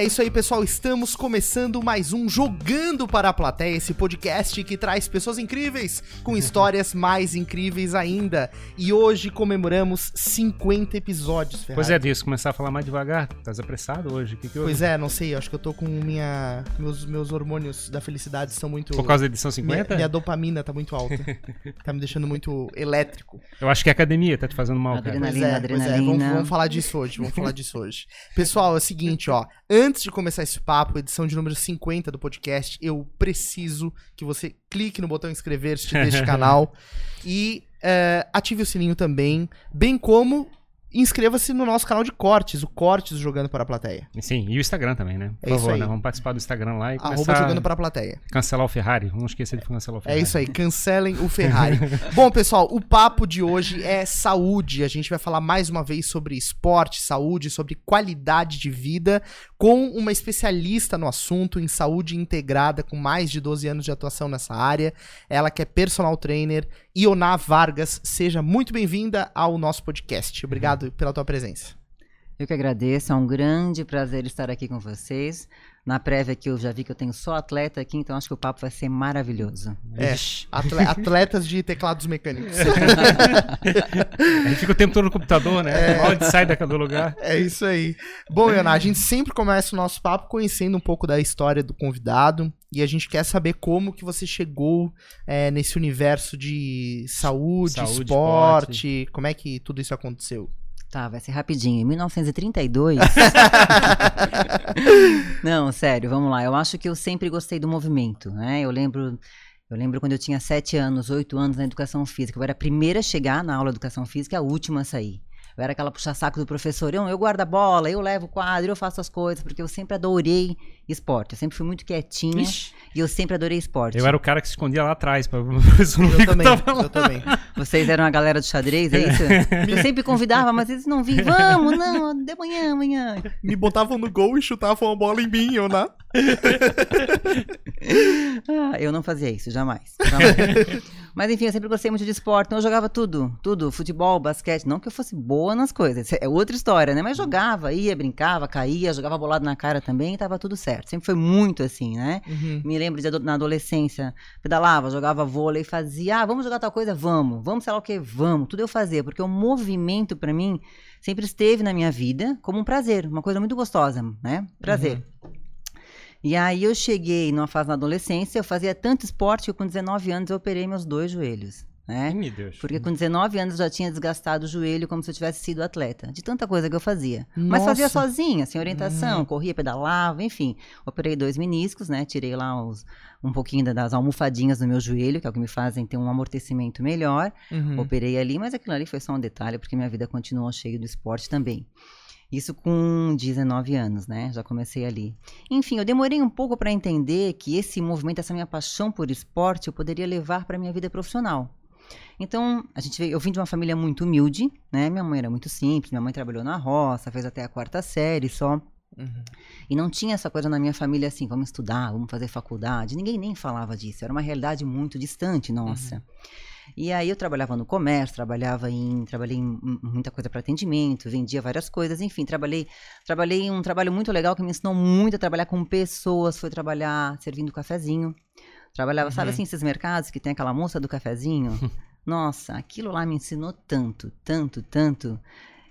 É isso aí, pessoal. Estamos começando mais um Jogando para a Plateia, esse podcast que traz pessoas incríveis com histórias mais incríveis ainda. E hoje comemoramos 50 episódios, Ferrari. Pois é, disso, começar a falar mais devagar. Tá apressado hoje? Que que eu... Pois é, não sei, acho que eu tô com minha. Meus, meus hormônios da felicidade estão muito. Por causa da edição minha, 50? minha dopamina tá muito alta. tá me deixando muito elétrico. Eu acho que a academia tá te fazendo mal, cara. Adrenalina. Pois é, pois é, vamos, vamos falar disso hoje, vamos falar disso hoje. Pessoal, é o seguinte, ó. Antes de começar esse papo, edição de número 50 do podcast, eu preciso que você clique no botão inscrever-se neste canal. E eh, ative o sininho também, bem como inscreva-se no nosso canal de cortes, o Cortes Jogando para a Plateia. Sim, e o Instagram também, né? Por É favor, né? Vamos participar do Instagram lá e Arroba Jogando para a Plateia. cancelar o Ferrari. Não esqueça de cancelar o É Ferrari. isso aí, cancelem o Ferrari. Bom, pessoal, o papo de hoje é saúde. A gente vai falar mais uma vez sobre esporte, saúde, sobre qualidade de vida, com uma especialista no assunto em saúde integrada, com mais de 12 anos de atuação nessa área. Ela que é personal trainer, Ioná Vargas. Seja muito bem-vinda ao nosso podcast. Obrigado pela tua presença. Eu que agradeço, é um grande prazer estar aqui com vocês. Na prévia aqui eu já vi que eu tenho só atleta aqui, então acho que o papo vai ser maravilhoso. É, atle- atletas de teclados mecânicos. A gente fica o tempo todo no computador, né? É. Onde sai daquele lugar. É isso aí. Bom, Iona, a gente sempre começa o nosso papo conhecendo um pouco da história do convidado. E a gente quer saber como que você chegou é, nesse universo de saúde, Saúde, esporte, como é que tudo isso aconteceu? Tá, vai ser rapidinho. Em 1932. Não, sério, vamos lá. Eu acho que eu sempre gostei do movimento, né? Eu lembro. Eu lembro quando eu tinha sete anos, oito anos na educação física. Eu era a primeira a chegar na aula de educação física e a última a sair. Eu era aquela puxa-saco do professor. Eu, eu guardo a bola, eu levo o quadro, eu faço as coisas, porque eu sempre adorei esporte. Eu sempre fui muito quietinha Ixi. e eu sempre adorei esporte. Eu era o cara que se escondia lá atrás. Pra... o professor não Eu também, eu também. Vocês eram a galera do xadrez, é isso? Eu sempre convidava, mas eles não vinham. Vamos, não, de manhã, amanhã. Me botavam no gol e chutavam a bola em mim, Iona. Ah, eu não fazia isso, jamais. jamais. Mas enfim, eu sempre gostei muito de esporte, então eu jogava tudo, tudo, futebol, basquete, não que eu fosse boa nas coisas, é outra história, né? Mas jogava, ia, brincava, caía, jogava bolado na cara também, tava tudo certo. Sempre foi muito assim, né? Uhum. Me lembro de na adolescência, pedalava, jogava vôlei, fazia, ah, vamos jogar tal coisa, vamos, vamos sei lá o que, vamos, tudo eu fazia, porque o movimento pra mim sempre esteve na minha vida como um prazer, uma coisa muito gostosa, né? Prazer. E aí eu cheguei numa fase na adolescência, eu fazia tanto esporte que com 19 anos eu operei meus dois joelhos, né? Meu Deus. Porque com 19 anos eu já tinha desgastado o joelho como se eu tivesse sido atleta, de tanta coisa que eu fazia. Mas fazia Nossa. sozinha, sem orientação, Uhum. corria, pedalava, enfim. Operei dois meniscos, né? Tirei lá os, um pouquinho da- das almofadinhas do meu joelho, que é o que me fazem ter um amortecimento melhor. Uhum. Operei ali, mas aquilo ali foi só um detalhe, porque minha vida continuou cheia do esporte também. Isso com 19 anos, né? Já comecei ali. Enfim, eu demorei um pouco para entender que esse movimento, essa minha paixão por esporte, eu poderia levar para minha vida profissional. Então, a gente veio, eu vim de uma família muito humilde, né? Minha mãe era muito simples, minha mãe trabalhou na roça, fez até a quarta série só. Uhum. E não tinha essa coisa na minha família assim, vamos estudar, vamos fazer faculdade. Ninguém nem falava disso. Era uma realidade muito distante, nossa. E aí eu trabalhava no comércio, trabalhava em, trabalhei em muita coisa para atendimento, vendia várias coisas, enfim, trabalhei, trabalhei em um trabalho muito legal que me ensinou muito a trabalhar com pessoas, foi trabalhar servindo cafezinho. Trabalhava, sabe Uhum. assim, esses mercados que tem aquela moça do cafezinho? Nossa, aquilo lá me ensinou tanto, tanto, tanto.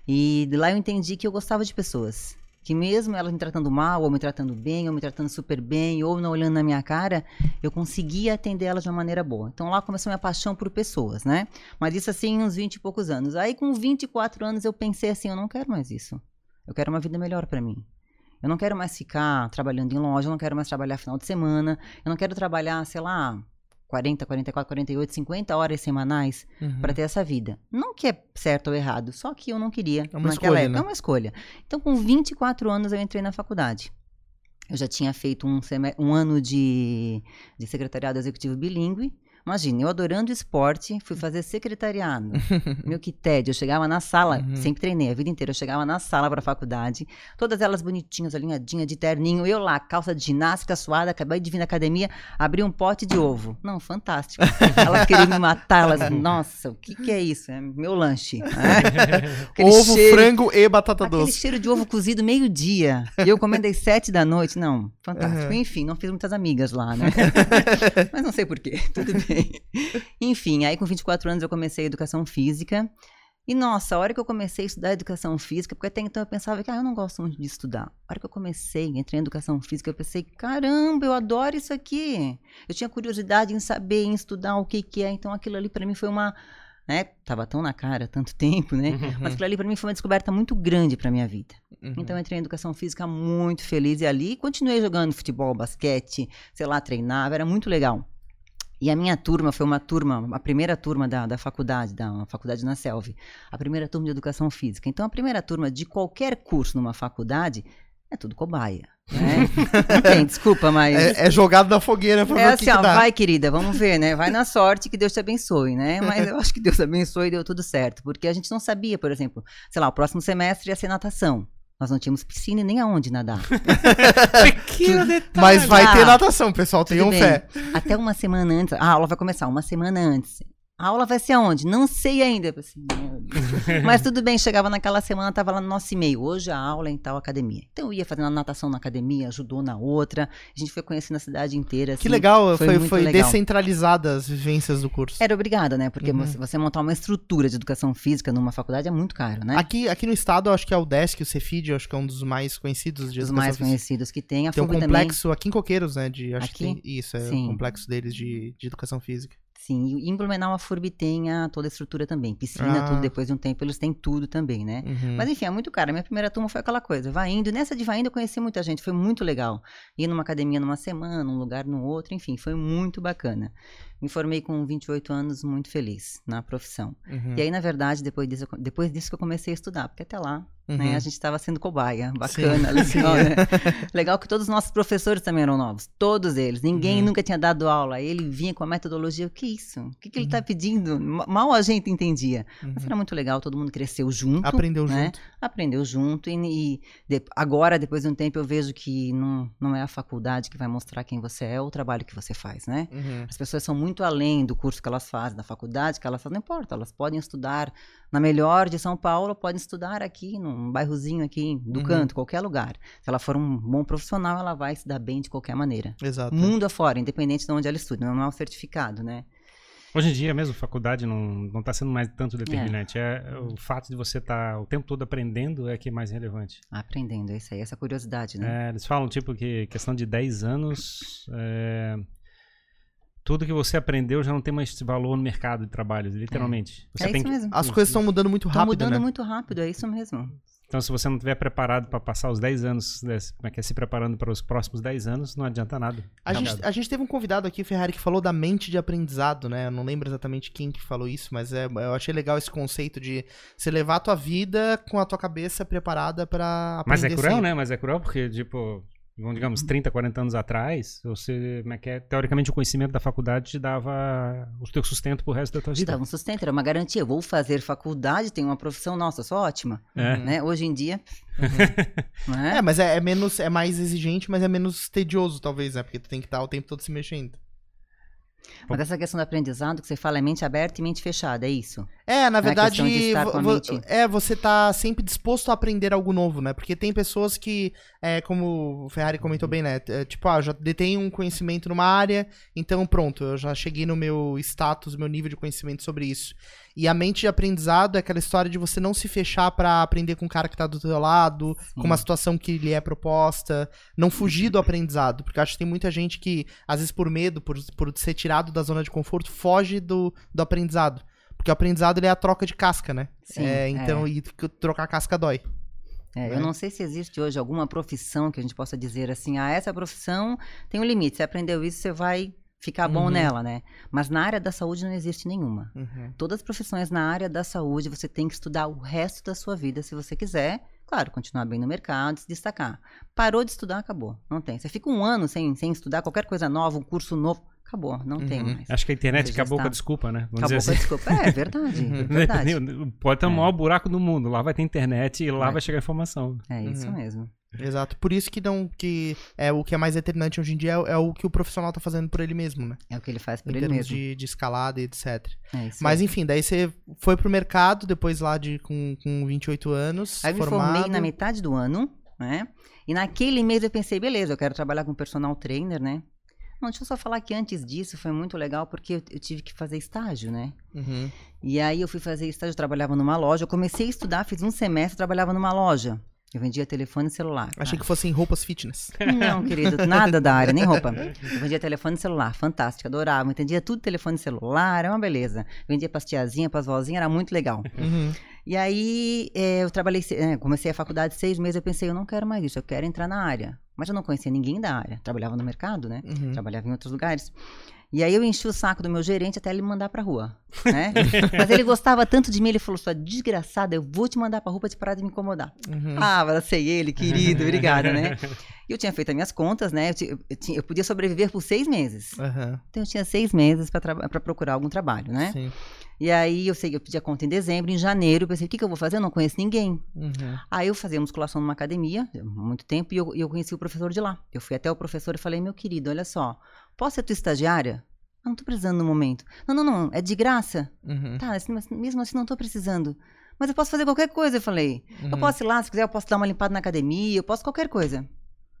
E de lá eu entendi que eu gostava de pessoas. Que mesmo elas me tratando mal, ou me tratando bem, ou me tratando super bem, ou não olhando na minha cara, eu conseguia atender elas de uma maneira boa. Então lá começou minha paixão por pessoas, né? Mas isso assim, uns 20 e poucos anos. Aí com 24 anos eu pensei assim, eu não quero mais isso. Eu quero uma vida melhor para mim. Eu não quero mais ficar trabalhando em loja, eu não quero mais trabalhar final de semana, eu não quero trabalhar, sei lá, 40, 44, 48, 50 horas semanais Uhum. para ter essa vida. Não que é certo ou errado, só que eu não queria É uma naquela escolha, época. né? É uma escolha. Então, com 24 anos, eu entrei na faculdade. Eu já tinha feito um, um ano de, de secretariado executivo bilíngue, Imagina, eu adorando esporte, fui fazer secretariado. Meu que tédio, eu chegava na sala, Uhum. sempre treinei a vida inteira, eu chegava na sala para faculdade, todas elas bonitinhas, alinhadinhas, de terninho, eu lá, calça de ginástica suada, acabei de vir na academia, abri um pote de ovo. Não, fantástico. Elas queriam me matar, elas, nossa, o que que é isso? É meu lanche. Aquele Ovo, cheiro- frango e batata Aquele doce. cheiro de ovo cozido meio-dia. E eu comendo às sete da noite. Não, fantástico. Uhum. Enfim, não fiz muitas amigas lá, né? Mas não sei porquê. Tudo bem. Enfim, aí com 24 anos eu comecei a educação física. E nossa, a hora que eu comecei a estudar educação física, porque até então eu pensava que ah, eu não gosto muito de estudar. A hora que eu comecei, entrei em educação física, eu pensei, caramba, eu adoro isso aqui. Eu tinha curiosidade em saber, em estudar o que que é. Então aquilo ali para mim foi uma, né, tava tão na cara tanto tempo, né? Mas aquilo ali para mim foi uma descoberta muito grande para minha vida. Uhum. Então eu entrei em educação física muito feliz e ali continuei jogando futebol, basquete, sei lá, treinava, era muito legal. E a minha turma foi uma turma, a primeira turma da, da faculdade, da faculdade na Selv, a primeira turma de educação física. Então a primeira turma de qualquer curso numa faculdade é tudo cobaia. Né? Tem, desculpa, mas. É, é jogado na fogueira pra É assim, que, que ó, dá. vai, querida, vamos ver, né? Vai na sorte que Deus te abençoe, né? Mas eu acho que Deus abençoe e deu tudo certo. Porque a gente não sabia, por exemplo, sei lá, o próximo semestre ia ser natação. Nós não tínhamos piscina e nem aonde nadar. Pequeno detalhe. Mas vai Ah, ter natação, pessoal. Tenham bem. fé. Até uma semana antes. A aula vai começar uma semana antes. A aula vai ser aonde? Não sei ainda. Deus. Mas tudo bem, chegava naquela semana, tava lá no nosso e-mail. Hoje a aula é em tal academia. Então eu ia fazendo natação na academia, ajudou na outra. A gente foi conhecendo a cidade inteira. Que assim. legal, foi foi, foi legal. descentralizada as vivências do curso. Era obrigada, né? Porque Uhum. você, montar uma estrutura de educação física numa faculdade é muito caro, né? Aqui, aqui no estado, eu acho que é o Desk, o Cefid, eu acho que é um dos mais conhecidos de Os mais física. conhecidos que tem. A Tem um FUB também. complexo aqui em Coqueiros, né? De, acho que Aqui? tem isso, é o complexo deles de, de educação física. Sim, e em Blumenau a FURB tem a, toda a estrutura também. Piscina, Ah. tudo. Depois de um tempo eles têm tudo também, né? Uhum. Mas enfim, é muito caro. A minha primeira turma foi aquela coisa, vai indo. Nessa de vai indo eu conheci muita gente, foi muito legal. Ir numa academia numa semana, num lugar no outro, enfim, foi muito bacana. Me formei com 28 anos, muito feliz na profissão. Uhum. E aí, na verdade, depois disso, depois disso que eu comecei a estudar, porque até lá, né, Uhum. a gente estava sendo cobaia. Bacana, legal, né? Legal que todos os nossos professores também eram novos, todos eles. Ninguém Uhum. nunca tinha dado aula. Ele vinha com a metodologia, o que é isso? O que, que ele está pedindo? Ma- Mal a gente entendia. Mas Uhum. era muito legal, todo mundo cresceu junto. Aprendeu né? junto. Aprendeu junto e, e de- agora, depois de um tempo, eu vejo que não, não é a faculdade que vai mostrar quem você é, é o trabalho que você faz, né? Uhum. As pessoas são muito além do curso que elas fazem, da faculdade que elas fazem, não importa, elas podem estudar na melhor de São Paulo, podem estudar aqui num bairrozinho aqui do Uhum. canto, qualquer lugar. Se ela for um bom profissional, ela vai se dar bem de qualquer maneira. Exato. Mundo afora, independente de onde ela estude, não é um certificado, né? Hoje em dia mesmo, faculdade não, não tá sendo mais tanto É. determinante. É, o fato de você estar o tempo todo aprendendo é que é mais relevante. Aprendendo, é isso aí, essa curiosidade, né? É, eles falam, tipo, que questão de 10 anos, é, tudo que você aprendeu já não tem mais valor no mercado de trabalho, literalmente. Você é tem isso que- mesmo. As coisas estão mudando muito Estão rápido, mudando né? muito rápido, é isso mesmo. Então, se você não estiver preparado para passar os 10 anos, como é que é, se preparando para os próximos 10 anos, não adianta nada. A gente, a gente teve um convidado aqui, Ferrari, que falou da mente de aprendizado, né? Eu não lembro exatamente quem que falou isso, mas é, eu achei legal esse conceito de você levar a tua vida com a tua cabeça preparada pra aprender Mas é cruel, sempre. né? Mas é cruel porque, tipo, vamos, digamos, 30, 40 anos atrás, você, como é que é? Teoricamente, o conhecimento da faculdade te dava o teu sustento pro resto da tua Te vida. dava um sustento, era uma garantia. Vou fazer faculdade, tenho uma profissão, nossa, sou ótima. É. Né? Hoje em dia. né? É, mas é, é menos, é mais exigente, mas é menos tedioso, talvez, né? Porque tu tem que estar o tempo todo se mexendo. Mas essa questão do aprendizado que você fala é mente aberta e mente fechada, é isso? É, na a verdade, mente- é, você tá sempre disposto a aprender algo novo, né? Porque tem pessoas que, é, como o Ferrari comentou bem, né? é, tipo, ah, já detenho um conhecimento numa área, então pronto, eu já cheguei no meu status, meu nível de conhecimento sobre isso. E a mente de aprendizado é aquela história de você não se fechar pra aprender com o cara que tá do teu lado, com uma situação que lhe é proposta, não fugir do aprendizado, porque eu acho que tem muita gente que, às vezes por medo, por, por ser tirado da zona de conforto, foge do, do aprendizado. Porque o aprendizado ele é a troca de casca, né? Sim, é, então, é. e trocar casca dói. É, né? Eu não sei se existe hoje alguma profissão que a gente possa dizer assim, ah, essa profissão tem um limite, você aprendeu isso, você vai ficar bom Uhum. nela, né? Mas na área da saúde não existe nenhuma. Uhum. Todas as profissões na área da saúde, você tem que estudar o resto da sua vida, se você quiser. Claro, continuar bem no mercado, se destacar. Parou de estudar, acabou. Não tem. Você fica um ano sem, sem estudar qualquer coisa nova, um curso novo, acabou, não tem Uhum. mais. Acho que a internet acabou com a desculpa, né? Vamos Acabou com a assim. desculpa. É, é verdade, Uhum. é verdade. Pode ter o É. maior buraco do mundo. Lá vai ter internet e lá Vai. vai chegar a informação. É isso Uhum. mesmo. Exato. Por isso que não que é o que é mais determinante hoje em dia é, é o que o profissional tá fazendo por ele mesmo, né? É o que ele faz por Em ele termos mesmo. de, de escalada e etc. É isso Mas aí. enfim, daí você foi pro mercado depois lá de com, com 28 anos, Aí eu me formado. formei na metade do ano, né? E naquele mês eu pensei, beleza, eu quero trabalhar com personal trainer, né? Não, deixa eu só falar que antes disso foi muito legal porque eu, eu tive que fazer estágio, né? Uhum. E aí eu fui fazer estágio, eu trabalhava numa loja. Eu comecei a estudar, fiz um semestre, trabalhava numa loja. Eu vendia telefone e celular. Achei Ah, que fossem roupas fitness. Não, querido, nada da área, nem roupa. Eu vendia telefone e celular, fantástico, adorava. Entendia tudo telefone e celular, era uma beleza. Vendia pras tiazinhas, pras vozinhas, era muito legal. Uhum. E aí é, eu trabalhei, é, comecei a faculdade seis meses, eu pensei, eu não quero mais isso, eu quero entrar na área. Mas eu não conhecia ninguém da área. Trabalhava no mercado, né? Uhum. Trabalhava em outros lugares. E aí eu enchi o saco do meu gerente até ele me mandar pra rua, né? Mas ele gostava tanto de mim, ele falou, sua desgraçada, eu vou te mandar pra rua pra te parar de me incomodar. Uhum. Ah, abracei ele, querido, obrigada, né? E eu tinha feito as minhas contas, né? Eu, ti- eu tinha- eu podia sobreviver por seis meses. Aham. Então eu tinha seis meses pra procurar algum trabalho, né? Sim. E aí eu sei que eu pedi a conta em dezembro, em janeiro, eu pensei, o que, que eu vou fazer? Eu não conheço ninguém. Uhum. Aí eu fazia musculação numa academia, há muito tempo, e eu, e eu conheci o professor de lá. Eu fui até o professor e falei, meu querido, olha só, posso ser tua estagiária? Eu não tô precisando no momento. Não, não, não, é de graça. Uhum. Tá, mas mesmo assim não tô precisando. Mas eu posso fazer qualquer coisa, eu falei. Eu Uhum. posso ir lá, se quiser, eu posso dar uma limpada na academia, eu posso qualquer coisa.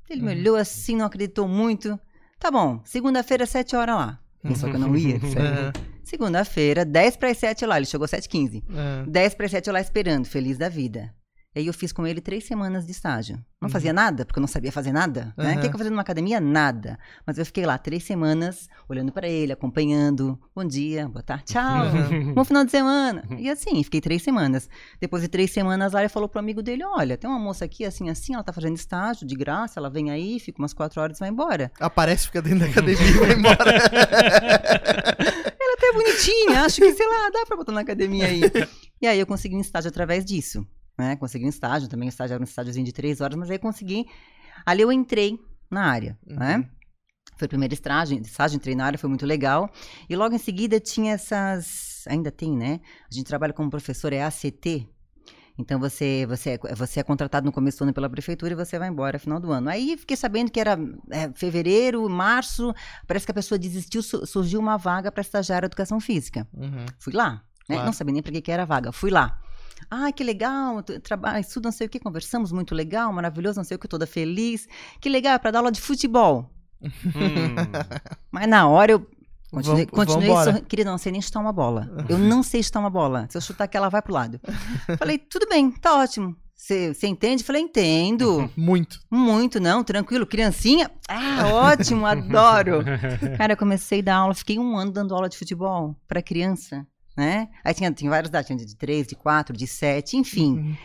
Ele me Uhum. olhou assim, não acreditou muito. Tá bom, segunda-feira, sete horas lá. Pensou que eu não ia? Aham. Segunda-feira, 10 para as 7 lá, ele chegou às 7h15. Aham. 10 para as 7 eu lá esperando, feliz da vida. Aí eu fiz com ele três semanas de estágio. Não Uhum. fazia nada, porque eu não sabia fazer nada. Né? O que, Aham. que eu fazia numa academia? Nada. Mas eu fiquei lá três semanas, olhando para ele, acompanhando. Bom dia, boa tarde, tchau. Uhum. Bom final de semana. E assim, fiquei três semanas. Depois de três semanas, lá ele falou pro amigo dele: Olha, tem uma moça aqui, assim, assim, ela tá fazendo estágio de graça, ela vem aí, fica umas quatro horas e vai embora. Aparece, fica dentro da academia e vai embora. Ela até é bonitinha, acho que, sei lá, dá pra botar na academia aí. E aí eu consegui um estágio através disso. Né? Consegui um estágio, também o estágio era um estágiozinho de três horas, mas aí consegui. Ali eu entrei na área, Uhum. né? Foi o primeiro estágio, estágio, entrei na área, foi muito legal. E logo em seguida tinha essas. Ainda tem, né? A gente trabalha como professor, é ACT. Então você, você, é, você é contratado no começo do ano pela prefeitura e você vai embora no final do ano. Aí fiquei sabendo que era é, fevereiro, março, parece que a pessoa desistiu, su- surgiu uma vaga para estagiário de educação física. Uhum. Fui lá, né? Claro. Não sabia nem para que, que era a vaga. Fui lá. Ah, que legal, trabalho, estudo não sei o que, conversamos, muito legal, maravilhoso, não sei o que, toda feliz. Que legal, é para dar aula de futebol. Hum. Mas na hora eu continuei, continuei vambora. sorri- Querida, não sei nem chutar uma bola. Eu não sei chutar uma bola. Se eu chutar aqui, ela vai pro lado. Falei, tudo bem, tá ótimo. Você entende? Falei, entendo. Muito. Muito, não, tranquilo. Criancinha? Ah, ótimo, adoro. Cara, eu comecei a dar aula, fiquei um ano dando aula de futebol para criança, né? Aí tinha, tinha várias idades, tinha de 3, de 4, de 7, enfim. Uhum.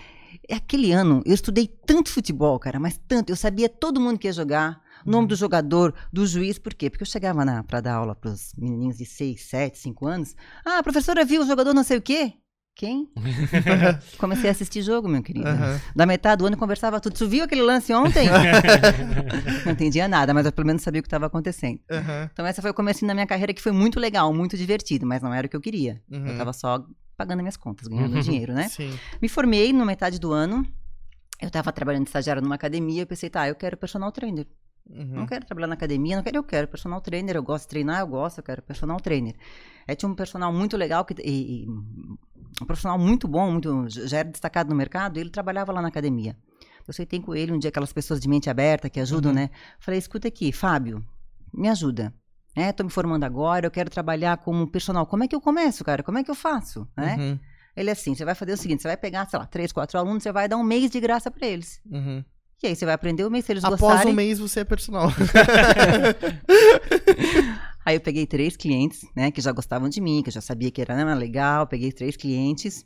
Aquele ano, eu estudei tanto futebol, cara, mas tanto. Eu sabia todo mundo que ia jogar, o nome do jogador, do juiz, por quê? Porque eu chegava na, pra dar aula pros menininhos de 6, 7, 5 anos. Ah, a professora viu o jogador não sei o quê? Quem? Comecei a assistir jogo, meu querido. Aham. Da metade do ano eu conversava tudo. Tu viu aquele lance ontem? não entendia nada, mas eu pelo menos sabia o que estava acontecendo. Aham. Então essa foi o começo da minha carreira que foi muito legal, muito divertido, mas não era o que eu queria. Uhum. Eu tava só pagando minhas contas, ganhando dinheiro, né? Sim. Me formei na metade do ano. Eu tava trabalhando de estagiário numa academia, eu pensei, tá, eu quero personal trainer. Uhum. Não quero trabalhar na academia, não quero, eu quero personal trainer, eu gosto de treinar, eu gosto, eu quero personal trainer. Aí tinha um personal muito legal, que, e, e- um profissional muito bom, muito, já era destacado no mercado, e ele trabalhava lá na academia. Eu sentei com ele um dia, aquelas pessoas de mente aberta que ajudam, Uhum. né? Falei, escuta aqui, Fábio, me ajuda. É, tô me formando agora, eu quero trabalhar como personal. Como é que eu começo, cara? Como é que eu faço? Né? Uhum. Ele é assim, você vai fazer o seguinte, você vai pegar, sei lá, três, quatro alunos, você vai dar um mês de graça pra eles. Uhum. E aí você vai aprender o mês, se eles Após gostarem. um mês você é personal. Aí eu peguei três clientes, né, que já gostavam de mim, que eu já sabia que era né, legal, peguei três clientes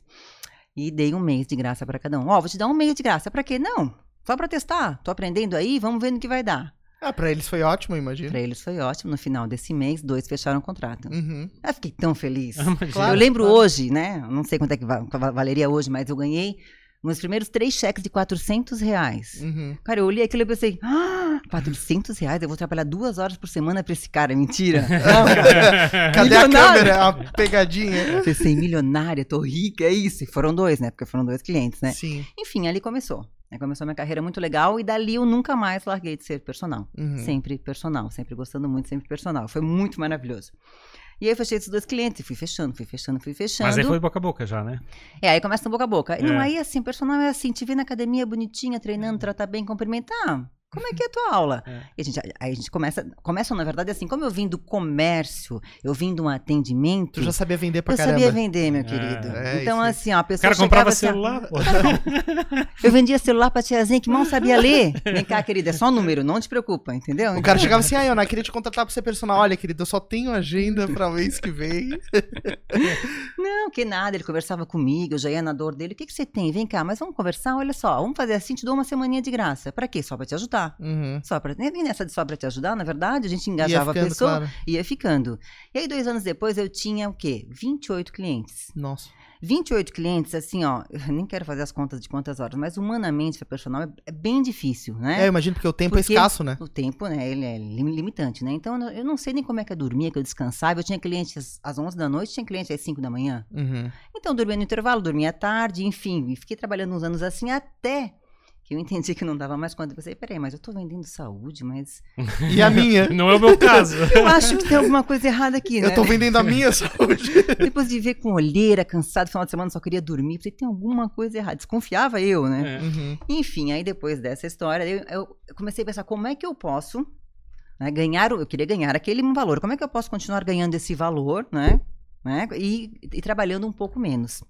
e dei um mês de graça pra cada um. Ó, vou te dar um mês de graça, pra quê? Não, só pra testar. Tô aprendendo aí, vamos ver no que vai dar. ah, pra eles foi ótimo, imagino. Pra eles foi ótimo, no final desse mês, dois fecharam o contrato. Uhum. Eu fiquei tão feliz. Claro. eu lembro hoje, né, não sei quanto é que va- va- valeria hoje, mas eu ganhei Meus primeiros três cheques de 400 reais. Uhum. Cara, eu olhei aquilo e pensei, ah, 400 reais? Eu vou trabalhar duas horas por semana pra esse cara. Mentira. Não, Cadê a câmera? A pegadinha. pensei, milionária, tô rica, é isso. E foram dois, né? Porque foram dois clientes, né? Sim. Enfim, ali começou. Aí começou minha carreira muito legal e dali eu nunca mais larguei de ser personal. Uhum. Sempre personal, sempre gostando muito, sempre personal. Foi muito maravilhoso. E aí eu fechei esses dois clientes fui fechando, fui fechando, fui fechando. Mas aí foi boca a boca já, né? É, aí começa no boca a boca. E Não, É. aí assim, personal é assim, te ver na academia bonitinha, treinando, tratar bem, cumprimentar. Como é que é a tua aula? É. E a gente, aí a gente começa, começa na verdade assim, como eu vim do comércio, eu vim de um atendimento, Tu já sabia vender pra eu caramba. sabia vender, meu querido. é, então assim, ó, a O pessoa cara comprava chegava celular. Assim, eu vendia celular pra tiazinha que mal sabia ler. Vem cá, querida, é só número, não te preocupa, entendeu? O cara chegava assim, ah, Ana, queria te contratar pra ser personal. Olha, querido, eu só tenho agenda pra mês que vem. Não, que nada, ele conversava comigo, eu já ia na dor dele. O que, que você tem? Vem cá, mas vamos conversar? Olha só, vamos fazer assim, te dou uma semaninha de graça. Pra quê? Só pra te ajudar. Uhum. Só pra, nem nessa de só pra te ajudar, na verdade, a gente engajava ficando, a pessoa, claro. ia ficando. E aí, dois anos depois, eu tinha o quê? 28 clientes. Nossa. 28 clientes, assim, ó, eu nem quero fazer as contas de quantas horas, mas humanamente, para personal, é, é bem difícil, né? É, eu imagino porque o tempo é Porque escasso, né? O tempo, né, ele é lim- limitante, né? Então, eu não sei nem como é que eu dormia, que eu descansava. Eu tinha clientes às 11 da noite, tinha cliente às 5 da manhã. Uhum. Então, eu dormia no intervalo, dormia à tarde, enfim. E fiquei trabalhando uns anos assim até que eu entendi que não dava mais conta. Eu pensei, peraí, mas eu tô vendendo saúde, mas E a minha? Não é o meu caso. eu acho que tem alguma coisa errada aqui, né? Eu tô vendendo a minha saúde. Depois de ver com olheira, cansado, final de semana só queria dormir, pensei, tem alguma coisa errada. Desconfiava eu, né? É. Uhum. Enfim, aí depois dessa história, eu, eu comecei a pensar como é que eu posso né, ganhar, eu queria ganhar aquele valor, como é que eu posso continuar ganhando esse valor, né? né e, e trabalhando um pouco menos.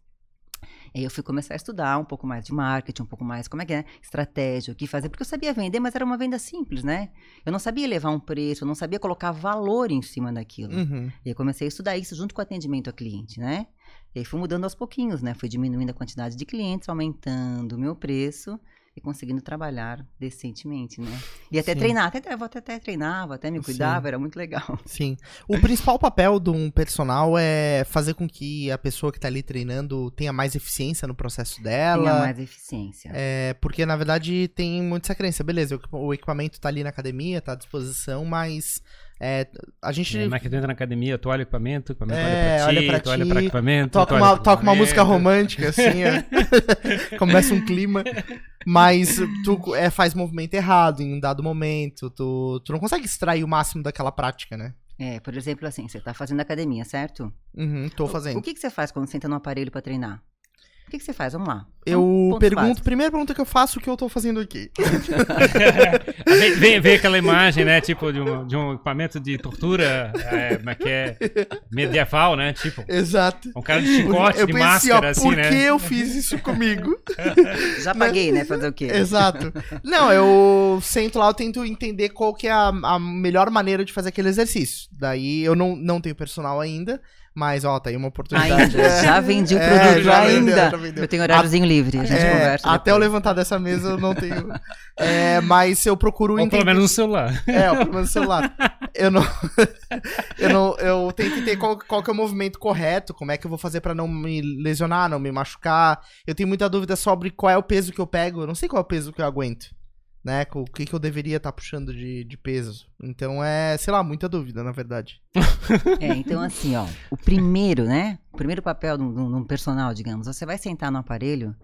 Aí eu fui começar a estudar um pouco mais de marketing, um pouco mais, como é que é, estratégia, o que fazer, porque eu sabia vender, mas era uma venda simples, né? Eu não sabia levar um preço, eu não sabia colocar valor em cima daquilo. Uhum. E eu comecei a estudar isso junto com o atendimento ao cliente, né? E aí fui mudando aos pouquinhos, né? Fui diminuindo a quantidade de clientes, aumentando o meu preço e conseguindo trabalhar decentemente, né? E até Sim. treinar, até, até, até treinava, até me Sim. cuidava, era muito legal. Sim. O principal papel de um personal é fazer com que a pessoa que tá ali treinando tenha mais eficiência no processo dela. Tinha mais eficiência. É, porque, na verdade, tem muito essa crença. Beleza, o equipa- o equipamento tá ali na academia, tá à disposição, mas é, a gente É, mas que tu entra na academia, tu olha o equipamento, o equipamento É, olha olha pra ti, pra tu olha ti, pra equipamento. toca olha uma, toca uma música romântica, assim, ó. começa um clima, mas tu é, faz movimento errado em um dado momento, tu, tu não consegue extrair o máximo daquela prática, né? É, por exemplo, assim, você tá fazendo academia, certo? Uhum, tô O fazendo. que, que você faz quando você entra no aparelho pra treinar? O que, que você faz? Vamos lá. Eu pergunto, básicos. primeira pergunta que eu faço, o que eu tô fazendo aqui? vem, vem, vem aquela imagem, né? Tipo, de um, de um equipamento de tortura, é, como é que é? Medieval, né? Tipo, Exato. um cara de chicote, eu de pensei, máscara, ó, assim, por né? que eu fiz isso comigo? Já paguei, né? Fazer o quê? Exato. Não, eu sento lá, eu tento entender qual que é a, a melhor maneira de fazer aquele exercício. Daí eu não, não tenho personal ainda, mas ó, tá aí uma oportunidade. Ainda, já vendi o É, produto, já vendeu, ainda. já vendeu. Eu tenho horáriozinho livre, a gente É, conversa. até eu depois. levantar dessa mesa eu não tenho. É, mas eu procuro Ou pelo entender. menos no celular. É, ó, pelo menos no celular. Eu não. eu não. Eu tenho que ter qual, qual que é o movimento correto, como é que eu vou fazer pra não me lesionar, não me machucar. Eu tenho muita dúvida sobre qual é o peso que eu pego. Eu não sei qual é o peso que eu aguento. Né? O que, que eu deveria estar puxando de, de peso. Então é, sei lá, muita dúvida, na verdade. É, então assim, ó, o primeiro, né? O primeiro papel de um, personal, digamos, você vai sentar no aparelho,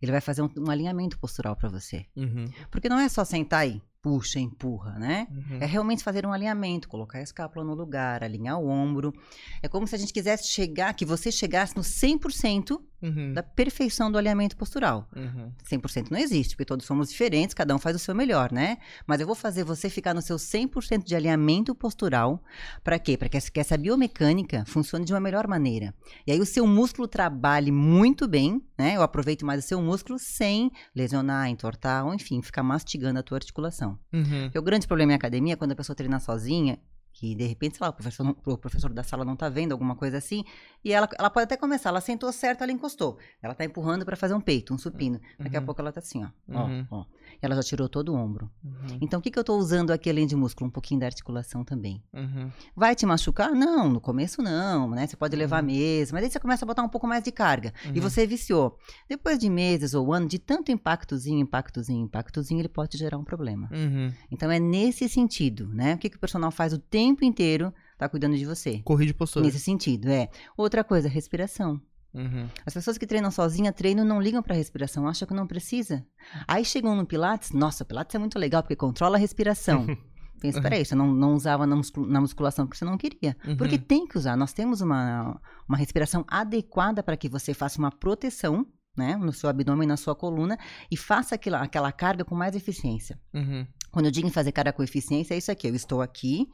ele vai fazer um, um alinhamento postural pra você. Uhum. Porque não é só sentar e puxa, empurra, né? Uhum. É realmente fazer um alinhamento, colocar a escápula no lugar, alinhar o ombro. É como se a gente quisesse chegar, que você chegasse no 100% Uhum. da perfeição do alinhamento postural. Uhum. 100% não existe, porque todos somos diferentes, cada um faz o seu melhor, né? Mas eu vou fazer você ficar no seu 100% de alinhamento postural. Para quê? Para que, essa- biomecânica funcione de uma melhor maneira. E aí o seu músculo trabalhe muito bem, né? Eu aproveito mais o seu músculo sem lesionar, entortar, ou enfim, ficar mastigando a tua articulação. Uhum. Porque o grande problema em academia é quando a pessoa treina sozinha, que de repente, sei lá, o professor, o professor da sala não tá vendo alguma coisa assim, e ela, ela pode até começar, ela sentou certo, ela encostou. Ela tá empurrando para fazer um peito, um supino. Daqui a Uhum. pouco ela tá assim, ó. Uhum. ó, ó. Ela já tirou todo o ombro. Uhum. Então, o que, que eu estou usando aqui além de músculo? Um pouquinho da articulação também. Uhum. Vai te machucar? Não, no começo não, né? Você pode levar Uhum. meses, mas aí você começa a botar um pouco mais de carga. E Uhum. você viciou. Depois de meses ou ano, de tanto impactozinho, impactozinho, impactozinho, ele pode gerar um problema. Uhum. Então é nesse sentido, né? O que, que o personal faz o tempo inteiro? Tá cuidando de você. Corrige postura. Nesse sentido, é. Outra coisa, respiração. Uhum. As pessoas que treinam sozinha, treinam não ligam para respiração, acham que não precisa. Aí chegam no Pilates, nossa, Pilates é muito legal porque controla a respiração. Pensa, peraí, você não, não usava na, muscul- na musculação porque você não queria. Uhum. Porque tem que usar. Nós temos uma, uma respiração adequada para que você faça uma proteção, né, no seu abdômen, na sua coluna, e faça aquela, aquela carga com mais eficiência. Uhum. Quando eu digo em fazer carga com eficiência, é isso aqui. Eu estou aqui,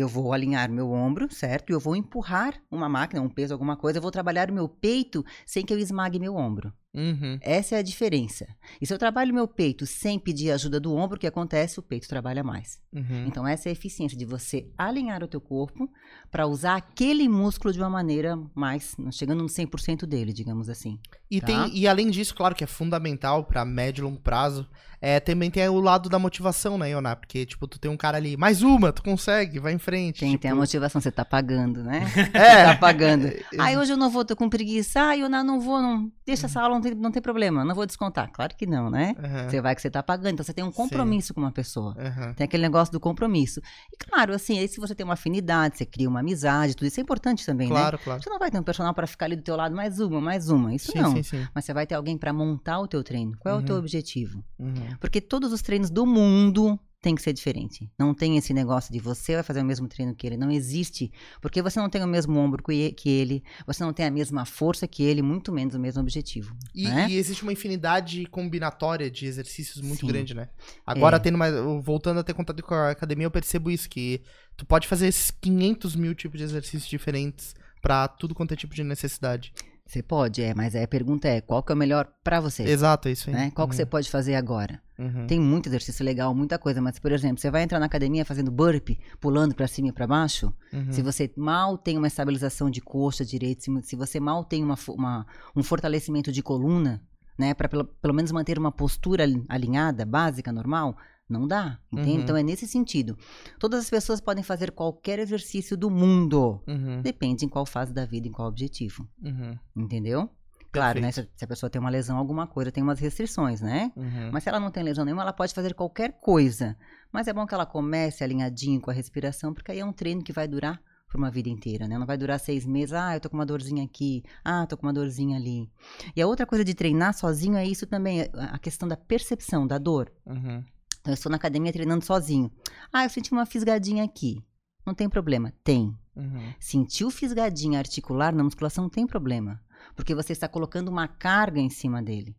eu vou alinhar meu ombro, certo? Eu vou empurrar uma máquina, um peso, alguma coisa. Eu vou trabalhar o meu peito sem que eu esmague meu ombro. Uhum. Essa é a diferença. E se eu trabalho meu peito sem pedir ajuda do ombro, o que acontece? O peito trabalha mais. Uhum. Então, essa é a eficiência de você alinhar o teu corpo para usar aquele músculo de uma maneira mais, chegando no 100% dele, digamos assim. E, Tá. tem, e além disso, claro que é fundamental pra médio e longo prazo, é, também tem o lado da motivação, né, Ioná? Porque, tipo, tu tem um cara ali, mais uma, tu consegue, vai em frente. Tem, tipo, tem a motivação, você tá pagando, né? É. tá pagando. É, Ai, hoje eu não vou, tô com preguiça. Ai, eu não, vou, não. Uhum. Deixa essa aula, não tem, não tem problema, não vou descontar. Claro que não, né? Aham, Você vai que você tá pagando, então você tem um compromisso com uma pessoa. aham. Tem aquele negócio do compromisso. E claro, assim, aí se você tem uma afinidade, você cria uma amizade, tudo isso é importante também, né? Claro, claro. Você não vai ter um personal para ficar ali do teu lado, mais uma, mais uma. Isso Sim, não. sim, sim. Mas você vai ter alguém para montar o teu treino. Qual é o teu Uhum. objetivo? Uhum. Porque todos os treinos do mundo tem que ser diferente. Não tem esse negócio de você vai fazer o mesmo treino que ele. Não existe. Porque você não tem o mesmo ombro que ele, você não tem a mesma força que ele, muito menos o mesmo objetivo. E, né? e existe uma infinidade combinatória de exercícios muito Sim. grande, né? Agora, É. tendo mais, voltando a ter contato com a academia, eu percebo isso, que tu pode fazer esses 500 mil tipos de exercícios diferentes pra tudo quanto é tipo de necessidade. Você pode, é, mas aí a pergunta é, qual que é o melhor para você? Exato, é isso aí. Né? Qual que Uhum, você pode fazer agora? uhum. Tem muito exercício legal, muita coisa, mas por exemplo, você vai entrar na academia fazendo burpee, pulando para cima e para baixo, Uhum. Se você mal tem uma estabilização de coxa direita, se, você mal tem uma, uma- um fortalecimento de coluna, né, para pelo, pelo menos manter uma postura ali- alinhada, básica, normal, não dá, entende? Uhum. Então é nesse sentido. Todas as pessoas podem fazer qualquer exercício do mundo, Uhum, depende em qual fase da vida, em qual objetivo, uhum, entendeu? Claro, né, Perfeito. se a pessoa tem uma lesão, alguma coisa, tem umas restrições, né? uhum. Mas se ela não tem lesão nenhuma, ela pode fazer qualquer coisa. Mas é bom que ela comece alinhadinho com a respiração, porque aí é um treino que vai durar por uma vida inteira, né? Não vai durar seis meses, ah, eu tô com uma dorzinha aqui, ah, tô com uma dorzinha ali. E a outra coisa de treinar sozinho é isso também, é a questão da percepção da dor. Uhum. Então, eu estou na academia treinando sozinho. Ah, eu senti uma fisgadinha aqui. Não tem problema. Tem. Uhum. Sentiu fisgadinha articular na musculação, não tem problema. Porque você está colocando uma carga em cima dele.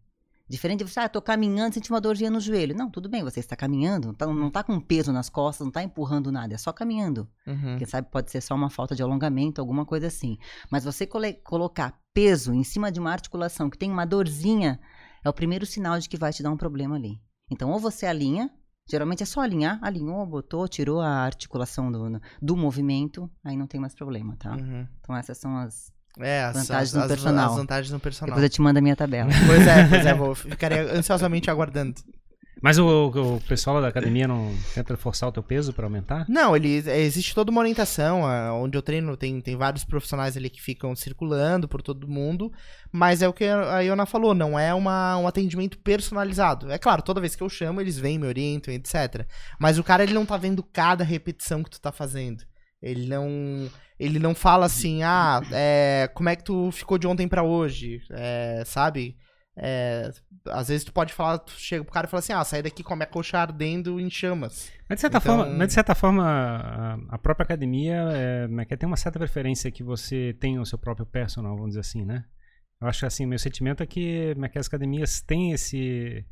Diferente de você, ah, tô caminhando, senti uma dorzinha no joelho. Não, tudo bem, você está caminhando, não tá, não tá com peso nas costas, não tá empurrando nada, é só caminhando. Uhum. Quem sabe pode ser só uma falta de alongamento, alguma coisa assim. Mas você colocar peso em cima de uma articulação que tem uma dorzinha, é o primeiro sinal de que vai te dar um problema ali. Então, ou você alinha, geralmente é só alinhar, alinhou, botou, tirou a articulação do, do movimento, aí não tem mais problema, tá? Uhum. Então, essas são as. É, Vantagens as, no personal. as vantagens no personal. Depois eu te mando a minha tabela. Pois é, pois é, vou ficaria ansiosamente aguardando. Mas o, o pessoal da academia não tenta forçar o teu peso pra aumentar? Não, ele é, existe toda uma orientação. Onde eu treino, tem, tem vários profissionais ali que ficam circulando por todo mundo. Mas é o que a Iona falou, não é uma, um atendimento personalizado. É claro, toda vez que eu chamo, eles vêm, me orientam, etc. Mas o cara, ele não tá vendo cada repetição que tu tá fazendo. Ele não. Ele não fala assim, ah, é, como é que tu ficou de ontem pra hoje? É, sabe? É, às vezes tu pode falar, tu chega pro cara e fala assim, ah, sai daqui com a minha coxa ardendo em chamas. Mas de certa Então- forma, mas de certa forma a, a própria academia é, é é, tem uma certa preferência que você tenha o seu próprio personal, vamos dizer assim, né? Eu acho assim, meu sentimento é que, é que as academias têm esse.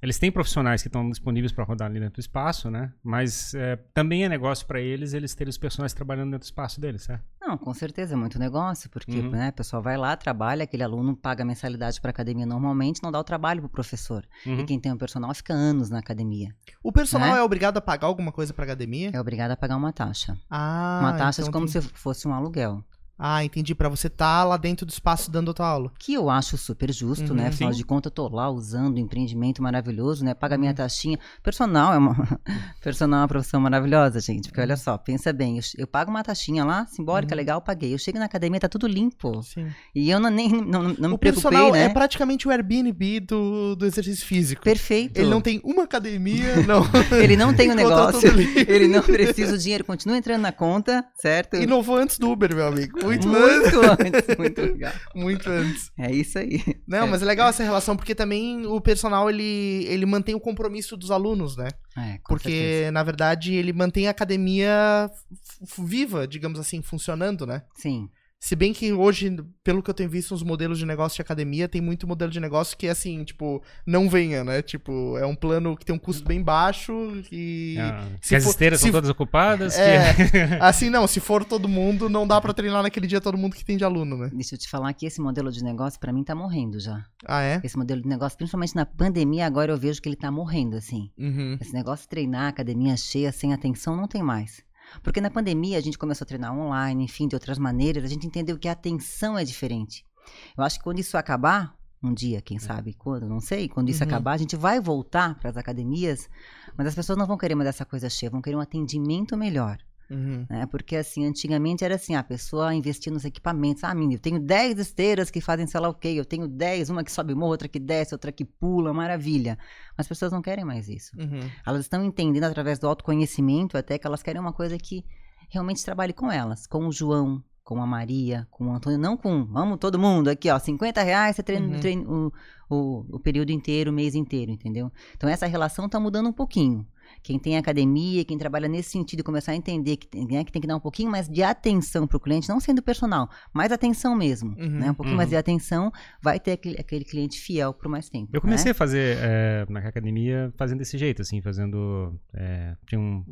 Eles têm profissionais que estão disponíveis para rodar ali dentro do espaço, né? Mas é, também é negócio para eles eles terem os personagens trabalhando dentro do espaço deles, certo? Não, com certeza é muito negócio, porque Uhum. né, a pessoa vai lá, trabalha, aquele aluno paga mensalidade para academia normalmente, não dá o trabalho pro professor. Uhum. E quem tem um personal fica anos na academia. O personal Né? é obrigado a pagar alguma coisa pra academia? É obrigado a pagar uma taxa. Ah, uma taxa então de como tem- se fosse um aluguel. Ah, entendi. Pra você estar lá dentro do espaço dando a tua aula. Que eu acho super justo, Uhum, né? Afinal sim. de contas, eu tô lá usando um empreendimento maravilhoso, né? Paga Uhum. minha taxinha. Personal é uma personal é uma profissão maravilhosa, gente. Porque Uhum. olha só, pensa bem, eu, eu pago uma taxinha lá, simbólica, Uhum. legal, paguei. Eu chego na academia, tá tudo limpo. Sim. E eu não, nem, não, não me o preocupei, personal né? é praticamente o Airbnb do, do exercício físico. Perfeito. Ele não tem uma academia, não. Ele não tem o Encontra negócio, ele não precisa, o dinheiro continua entrando na conta, certo? Inovou antes do Uber, meu amigo. Muito, antes. muito antes, muito legal. Muito antes. É isso aí. Não, mas é legal essa relação, porque também o personal, ele, ele mantém o compromisso dos alunos, né? É, com Porque, certeza. na verdade, ele mantém a academia viva, digamos assim, funcionando, né? Sim. Se bem que hoje, pelo que eu tenho visto nos modelos de negócio de academia, tem muito modelo de negócio que é assim, tipo, não venha, né? Tipo, é um plano que tem um custo bem baixo e. Ah, se que as for- esteiras se- são todas ocupadas. É, que- assim, não, se for todo mundo, não dá pra treinar naquele dia todo mundo que tem de aluno, né? Deixa eu te falar que esse modelo de negócio, pra mim, tá morrendo já. Ah, é? Esse modelo de negócio, principalmente na pandemia, agora eu vejo que ele tá morrendo, assim. Uhum. Esse negócio de treinar, academia cheia, sem atenção, não tem mais. Porque na pandemia a gente começou a treinar online, enfim, de outras maneiras, a gente entendeu que a atenção é diferente. Eu acho que quando isso acabar, um dia, quem sabe quando, não sei, quando isso Uhum. acabar, a gente vai voltar para as academias, mas as pessoas não vão querer mais essa coisa cheia, vão querer um atendimento melhor. Uhum. né? Porque assim, antigamente era assim, a pessoa investia nos equipamentos. Ah, menino, eu tenho 10 esteiras que fazem sei lá o quê, eu tenho 10, uma que sobe morro, outra que desce, outra que pula, maravilha. Mas as pessoas não querem mais isso. Uhum. Elas estão entendendo através do autoconhecimento até que elas querem uma coisa que realmente trabalhe com elas, com o João, com a Maria, com o Antônio, não com, vamos todo mundo aqui, ó, 50 reais você treina, Uhum. treina o, o, o período inteiro, o mês inteiro, entendeu? Então essa relação tá mudando um pouquinho. Quem tem academia, quem trabalha nesse sentido, começar a entender que, tem- né, que tem que dar um pouquinho mais de atenção pro cliente, não sendo personal, mas atenção mesmo, Uhum, né? Um pouquinho mais uhum. de atenção, vai ter aquele, aquele cliente fiel por mais tempo. Eu comecei né? a fazer é, na academia fazendo desse jeito, assim, fazendo. é, tinha um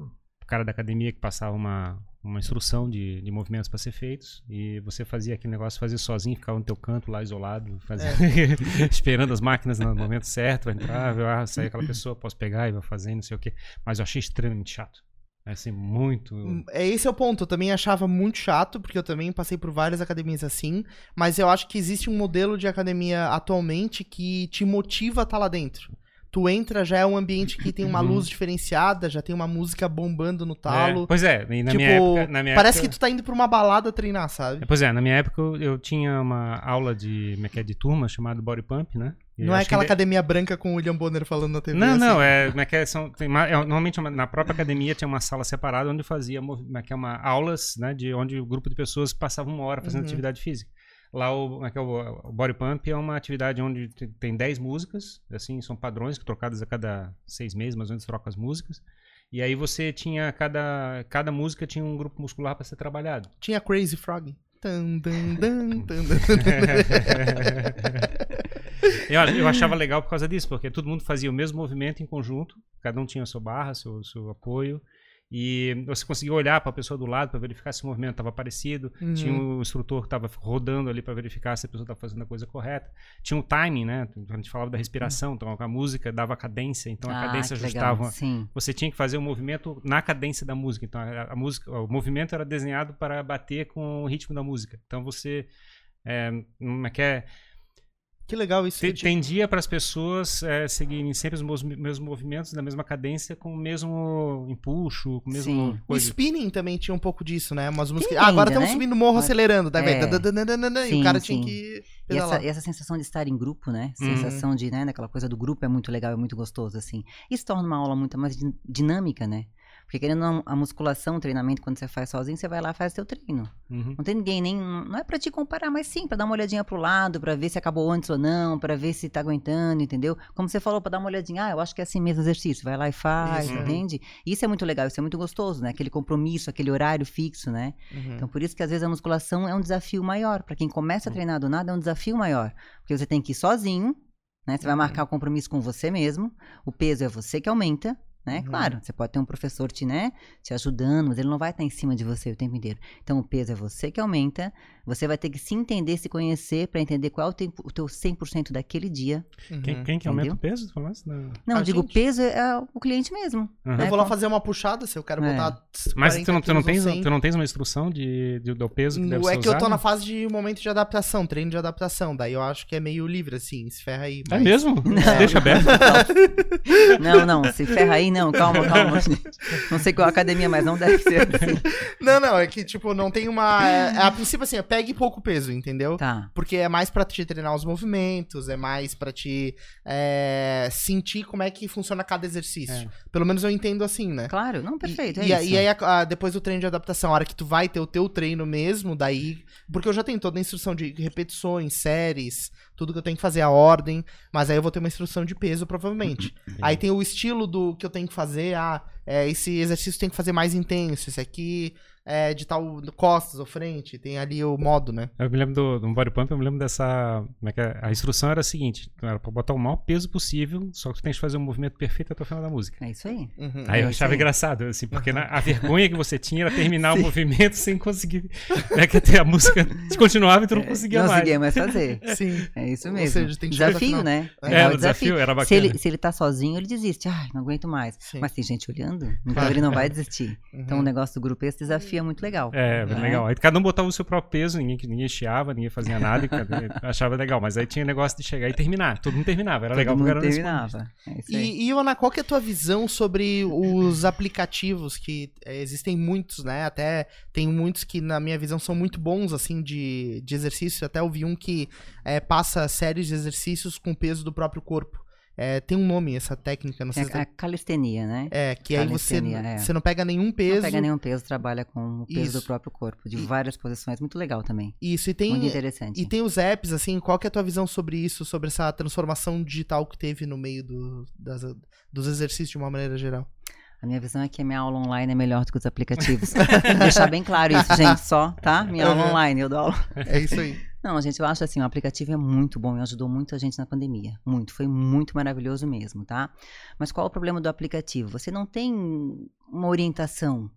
cara da academia que passava uma, uma instrução de, de movimentos para ser feitos e você fazia aquele negócio, fazia sozinho, ficava no teu canto lá isolado, fazia, esperando as máquinas no momento certo, vai entrar, vai sair aquela pessoa, posso pegar e vai fazendo, não sei o quê. Mas eu achei extremamente chato. É assim, muito. É esse é o ponto. Eu também achava muito chato, porque eu também passei por várias academias assim. Mas eu acho que existe um modelo de academia atualmente que te motiva a estar lá dentro. Tu entra, já é um ambiente que tem uma Uhum. luz diferenciada, já tem uma música bombando no É, talo. pois é, e na tipo, minha época. Na minha parece época- que tu tá indo pra uma balada treinar, sabe? Pois é, na minha época eu, eu tinha uma aula de, como é que é, de turma chamada Body Pump, né? E Não é que aquela ainda- academia branca com o William Bonner falando na TV. Não, assim. não, é, como é que é, são, tem é, normalmente na própria academia tinha uma sala separada onde fazia como é que é, uma, aulas, né, de onde o grupo de pessoas passava uma hora fazendo Uhum. atividade física. Lá o, como é é, o, o Body Pump é uma atividade onde te- tem 10 músicas, assim, são padrões trocadas a cada seis meses, mais ou menos troca as músicas. E aí você tinha, cada, cada música tinha um grupo muscular para ser trabalhado. Tinha Crazy Frog. Tan, tan, eu, eu achava legal por causa disso, porque todo mundo fazia o mesmo movimento em conjunto, cada um tinha sua barra, seu, seu apoio, e você conseguia olhar para a pessoa do lado para verificar se o movimento estava parecido, Uhum. tinha o instrutor que estava rodando ali para verificar se a pessoa estava fazendo a coisa correta, tinha o timing, né? A gente falava da respiração, então a música dava a cadência, então a Ah, cadência que legal. ajustava Sim. você tinha que fazer o movimento na cadência da música. Então, a, a música, o movimento era desenhado para bater com o ritmo da música. Então, você é, como é que é? Que legal isso. Te- Eu te- tendia para as pessoas é, seguirem sempre os mos- mesmos movimentos na mesma cadência, com o mesmo empuxo, com o mesmo Sim. O coisa. spinning também tinha um pouco disso, né? Umas músicas. Tem Ah, agora estamos né? subindo morro Mas- acelerando, daí vai. É. dadadadadadada, E Sim, o cara sim. tinha que E essa, e essa sensação de estar em grupo, né? Uhum. Sensação de, né, daquela coisa do grupo é muito legal, é muito gostoso, assim. Isso torna uma aula muito mais din- dinâmica, né? Porque querendo não, a musculação, o treinamento, quando você faz sozinho, você vai lá e faz seu treino. Uhum. Não tem ninguém, nem. Não é pra te comparar, mas sim, pra dar uma olhadinha pro lado, pra ver se acabou antes ou não, pra ver se tá aguentando, entendeu? Como você falou, pra dar uma olhadinha, ah, eu acho que é assim mesmo o exercício, vai lá e faz, Isso, uhum. entende? Isso é muito legal, isso é muito gostoso, né? Aquele compromisso, aquele horário fixo, né? Uhum. Então, por isso que às vezes a musculação é um desafio maior. Pra quem começa a treinar do nada, é um desafio maior. Porque você tem que ir sozinho, né? Você vai Uhum. marcar o compromisso com você mesmo. O peso é você que aumenta, né? Uhum. Claro, você pode ter um professor te, né, te ajudando, mas ele não vai estar em cima de você o tempo inteiro. Então, o peso é você que aumenta, você vai ter que se entender, se conhecer, para entender qual é o, tempo, o teu 100% daquele dia. Quem, Uhum. quem que aumenta o peso? Não. Não, digo, gente. peso é o cliente mesmo. Aham. né? Eu vou lá fazer uma puxada, se eu quero É. botar. Mas 40 tu não, tu, não tens, ou 100. tu não tens uma instrução de, de- do peso que deve Não, ser é que eu tô usado? na fase de momento de adaptação, treino de adaptação. Daí eu acho que é meio livre, assim, se ferra aí. É mas- mesmo? Não. Deixa aberto. Não, não, se ferra aí, não, calma, calma. gente. Não sei qual academia, mas não deve ser assim. Não, não, é que, tipo, não tem uma. É, é, a princípio, assim, é pegue pouco peso, entendeu? Tá. Porque é mais pra te treinar os movimentos, é mais pra te é, sentir como é que funciona cada exercício. É. Pelo menos eu entendo assim, né? Claro, não, perfeito. E, é e, isso. e aí, a- a- depois do treino de adaptação, a hora que tu vai ter o teu treino mesmo, daí. Porque eu já tenho toda a instrução de repetições, séries, tudo que eu tenho que fazer, a ordem. Mas aí eu vou ter uma instrução de peso, provavelmente. aí tem o estilo do que eu tenho que fazer. Ah, é, esse exercício tem que fazer mais intenso. Esse aqui é de tal costas ou frente. Tem ali o modo, né? Eu me lembro do, do body pump, eu me lembro dessa. Como é que é? A instrução era a seguinte: era pra botar o maior peso possível, só que tu tens que fazer um movimento perfeito até o final da música. É isso aí. Uhum. Aí eu isso achava aí. engraçado, assim, porque na- a vergonha que você tinha era terminar o movimento sem conseguir. Né, que até a música continuava e tu não conseguia não mais. conseguia mais fazer. Sim. É isso Ou mesmo. seja, tem que desafio, né? É, É, o o desafio era Se ele, bacana. se ele tá sozinho, ele desiste. Ai, não aguento mais. Sim. Mas tem gente olhando, então Claro. ele não vai desistir. Então Uhum. o negócio do grupo, esse desafio é muito legal. É, bem Né? legal. Aí cada um botava o seu próprio peso, ninguém, ninguém chiava, ninguém fazia nada, e cada- achava legal. Mas aí tinha o negócio de chegar e terminar. Todo mundo terminava, era Todo legal porque mundo terminava. É. E, e Ana, qual que é a tua visão sobre os aplicativos que é, existem muitos, né? Até tem muitos que, na minha visão, são muito bons, assim, de, de exercício. Até eu vi um que é, passa séries de exercícios com o peso do próprio corpo. É, tem um nome essa técnica, não sei É se... a calistenia, né? É, que aí você, calistenia, é. você não pega nenhum peso. Não pega nenhum peso, trabalha com o peso Isso. do próprio corpo, de E- várias posições. Muito legal também. Isso, e tem... Muito interessante. E tem os apps, assim, qual que é a tua visão sobre isso, sobre essa transformação digital que teve no meio do- das- dos exercícios de uma maneira geral? A minha visão é que a minha aula online é melhor do que os aplicativos. Deixar bem claro isso, gente, só, tá? Minha aula online, eu dou aula. É isso aí. Não, gente, eu acho assim, o aplicativo é muito bom e ajudou muita gente na pandemia. Muito, foi muito maravilhoso mesmo, tá? Mas qual o problema do aplicativo? Você não tem uma orientação.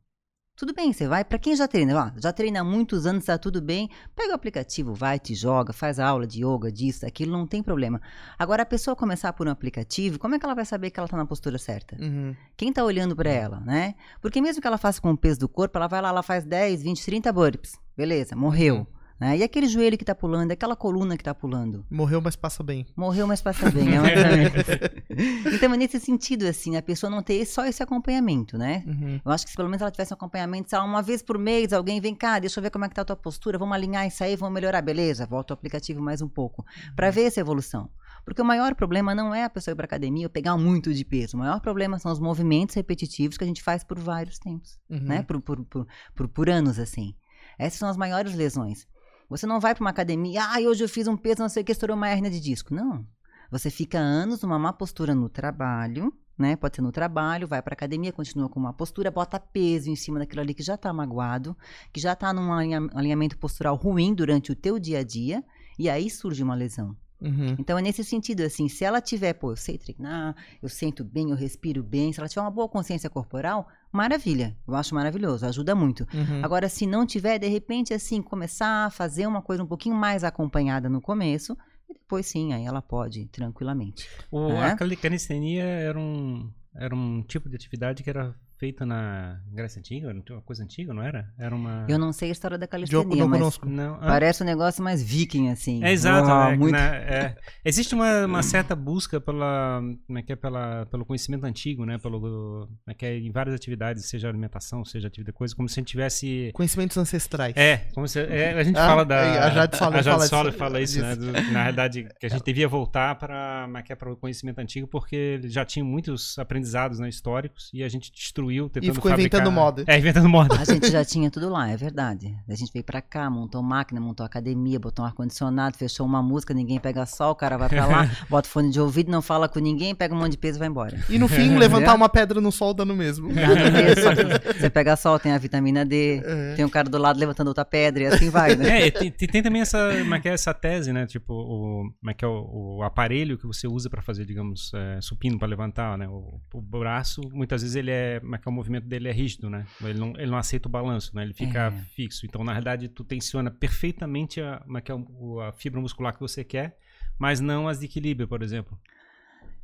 Tudo bem, você vai, para quem já treina, ó, já treina há muitos anos, tá tudo bem, pega o aplicativo, vai, te joga, faz aula de yoga, disso, daquilo, não tem problema. Agora, a pessoa começar por um aplicativo, como é que ela vai saber que ela tá na postura certa? Uhum. Quem tá olhando pra ela, né? Porque mesmo que ela faça com o peso do corpo, ela vai lá, ela faz 10, 20, 30 burpees. Beleza, morreu. Né? E aquele joelho que tá pulando, aquela coluna que tá pulando? Morreu, mas passa bem. Morreu, mas passa bem. É então, é nesse sentido, assim, a pessoa não ter só esse acompanhamento, né? Uhum. Eu acho que se pelo menos ela tivesse um acompanhamento, sei lá, uma vez por mês, alguém vem cá, deixa eu ver como é que tá a tua postura, vamos alinhar isso aí, vamos melhorar, beleza, volta o aplicativo mais um pouco, Pra ver essa evolução. Porque o maior problema não é a pessoa ir pra academia ou pegar muito de peso, o maior problema são os movimentos repetitivos que a gente faz por vários tempos, Uhum. né? Por, por, por, por, por anos, assim. Essas são as maiores lesões. Você não vai pra uma academia, ah, hoje eu fiz um peso, não sei o que, estourou uma hernia de disco. Não. Você fica anos numa má postura no trabalho, né? Pode ser no trabalho, vai pra academia, continua com uma postura, bota peso em cima daquilo ali que já tá magoado, que já tá num alinha- alinhamento postural ruim durante o teu dia a dia, e aí surge uma lesão. Uhum. Então é nesse sentido, assim, se ela tiver, pô, eu sei treinar, eu sinto bem, eu respiro bem, se ela tiver uma boa consciência corporal, maravilha, eu acho maravilhoso, ajuda muito. Uhum. Agora, se não tiver, de repente, assim, começar a fazer uma coisa um pouquinho mais acompanhada no começo, e depois sim, aí ela pode, tranquilamente. O, É? A cali- calistenia era um, era um tipo de atividade que era feita na Grécia Antiga, era uma coisa antiga, não era? Era uma... Eu não sei a história da calistenia, não mas conosco. Não, ah, parece um negócio mais viking, assim. É exato, Uau, né, que muito... na- é. Existe uma, uma certa busca pela, como é que é, pela, pelo conhecimento antigo, né? Pelo, como é que é, em várias atividades, seja alimentação, seja atividade coisa, como se a gente tivesse Conhecimentos ancestrais. é, como se, é, a gente Ah, fala da. é, a Jade Soller a Jade fala disso. fala isso, né? Disso. do- na realidade, que a gente devia voltar para o conhecimento antigo, porque já tinha muitos aprendizados né, históricos e a gente destruiu construiu tentando ficou fabricar- inventando moda. É, inventando moda. A gente já tinha tudo lá, é verdade. A gente veio pra cá, montou máquina, montou academia, botou um ar-condicionado, fechou uma música, ninguém pega sol, o cara vai pra lá, bota fone de ouvido, não fala com ninguém, pega um monte de peso e vai embora. E no fim, levantar uma pedra no sol dá no mesmo. Dá você pega sol, tem a vitamina D, É. tem um cara do lado levantando outra pedra e assim vai, né? É, e tem, tem também essa, como é que é essa tese, né? Tipo, o, como é que é o, o aparelho que você usa para fazer, digamos, é, supino para levantar, né? O, o braço, muitas vezes ele é, como é que é o movimento dele é rígido, né? Ele não, ele não aceita o balanço, né? Ele fica É. fixo. Então, na realidade, tu tensiona perfeitamente a, é que é a fibra muscular que você quer, mas não as de equilíbrio, por exemplo.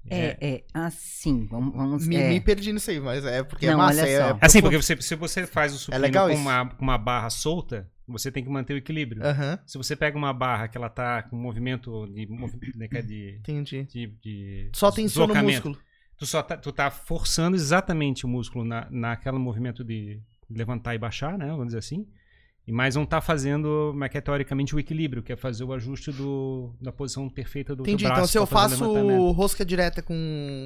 É, é assim, vamos... vamos Me, é. me perdi nisso aí, mas é porque é Não, massa. olha é, é Assim, porque você, se você faz o supino legal com uma, com uma barra solta, você tem que manter o equilíbrio. Aham, Se você pega uma barra que ela tá com movimento de, que é de, entendi. de, de Só tensiona o músculo. Tu só tá, tu tá forçando exatamente o músculo na, naquele movimento de levantar e baixar, né? Vamos dizer assim. E mas não tá fazendo, mas que é teoricamente o equilíbrio, que é fazer o ajuste do, da posição perfeita do Entendi. braço. Então, se eu faço levantamento. rosca direta com.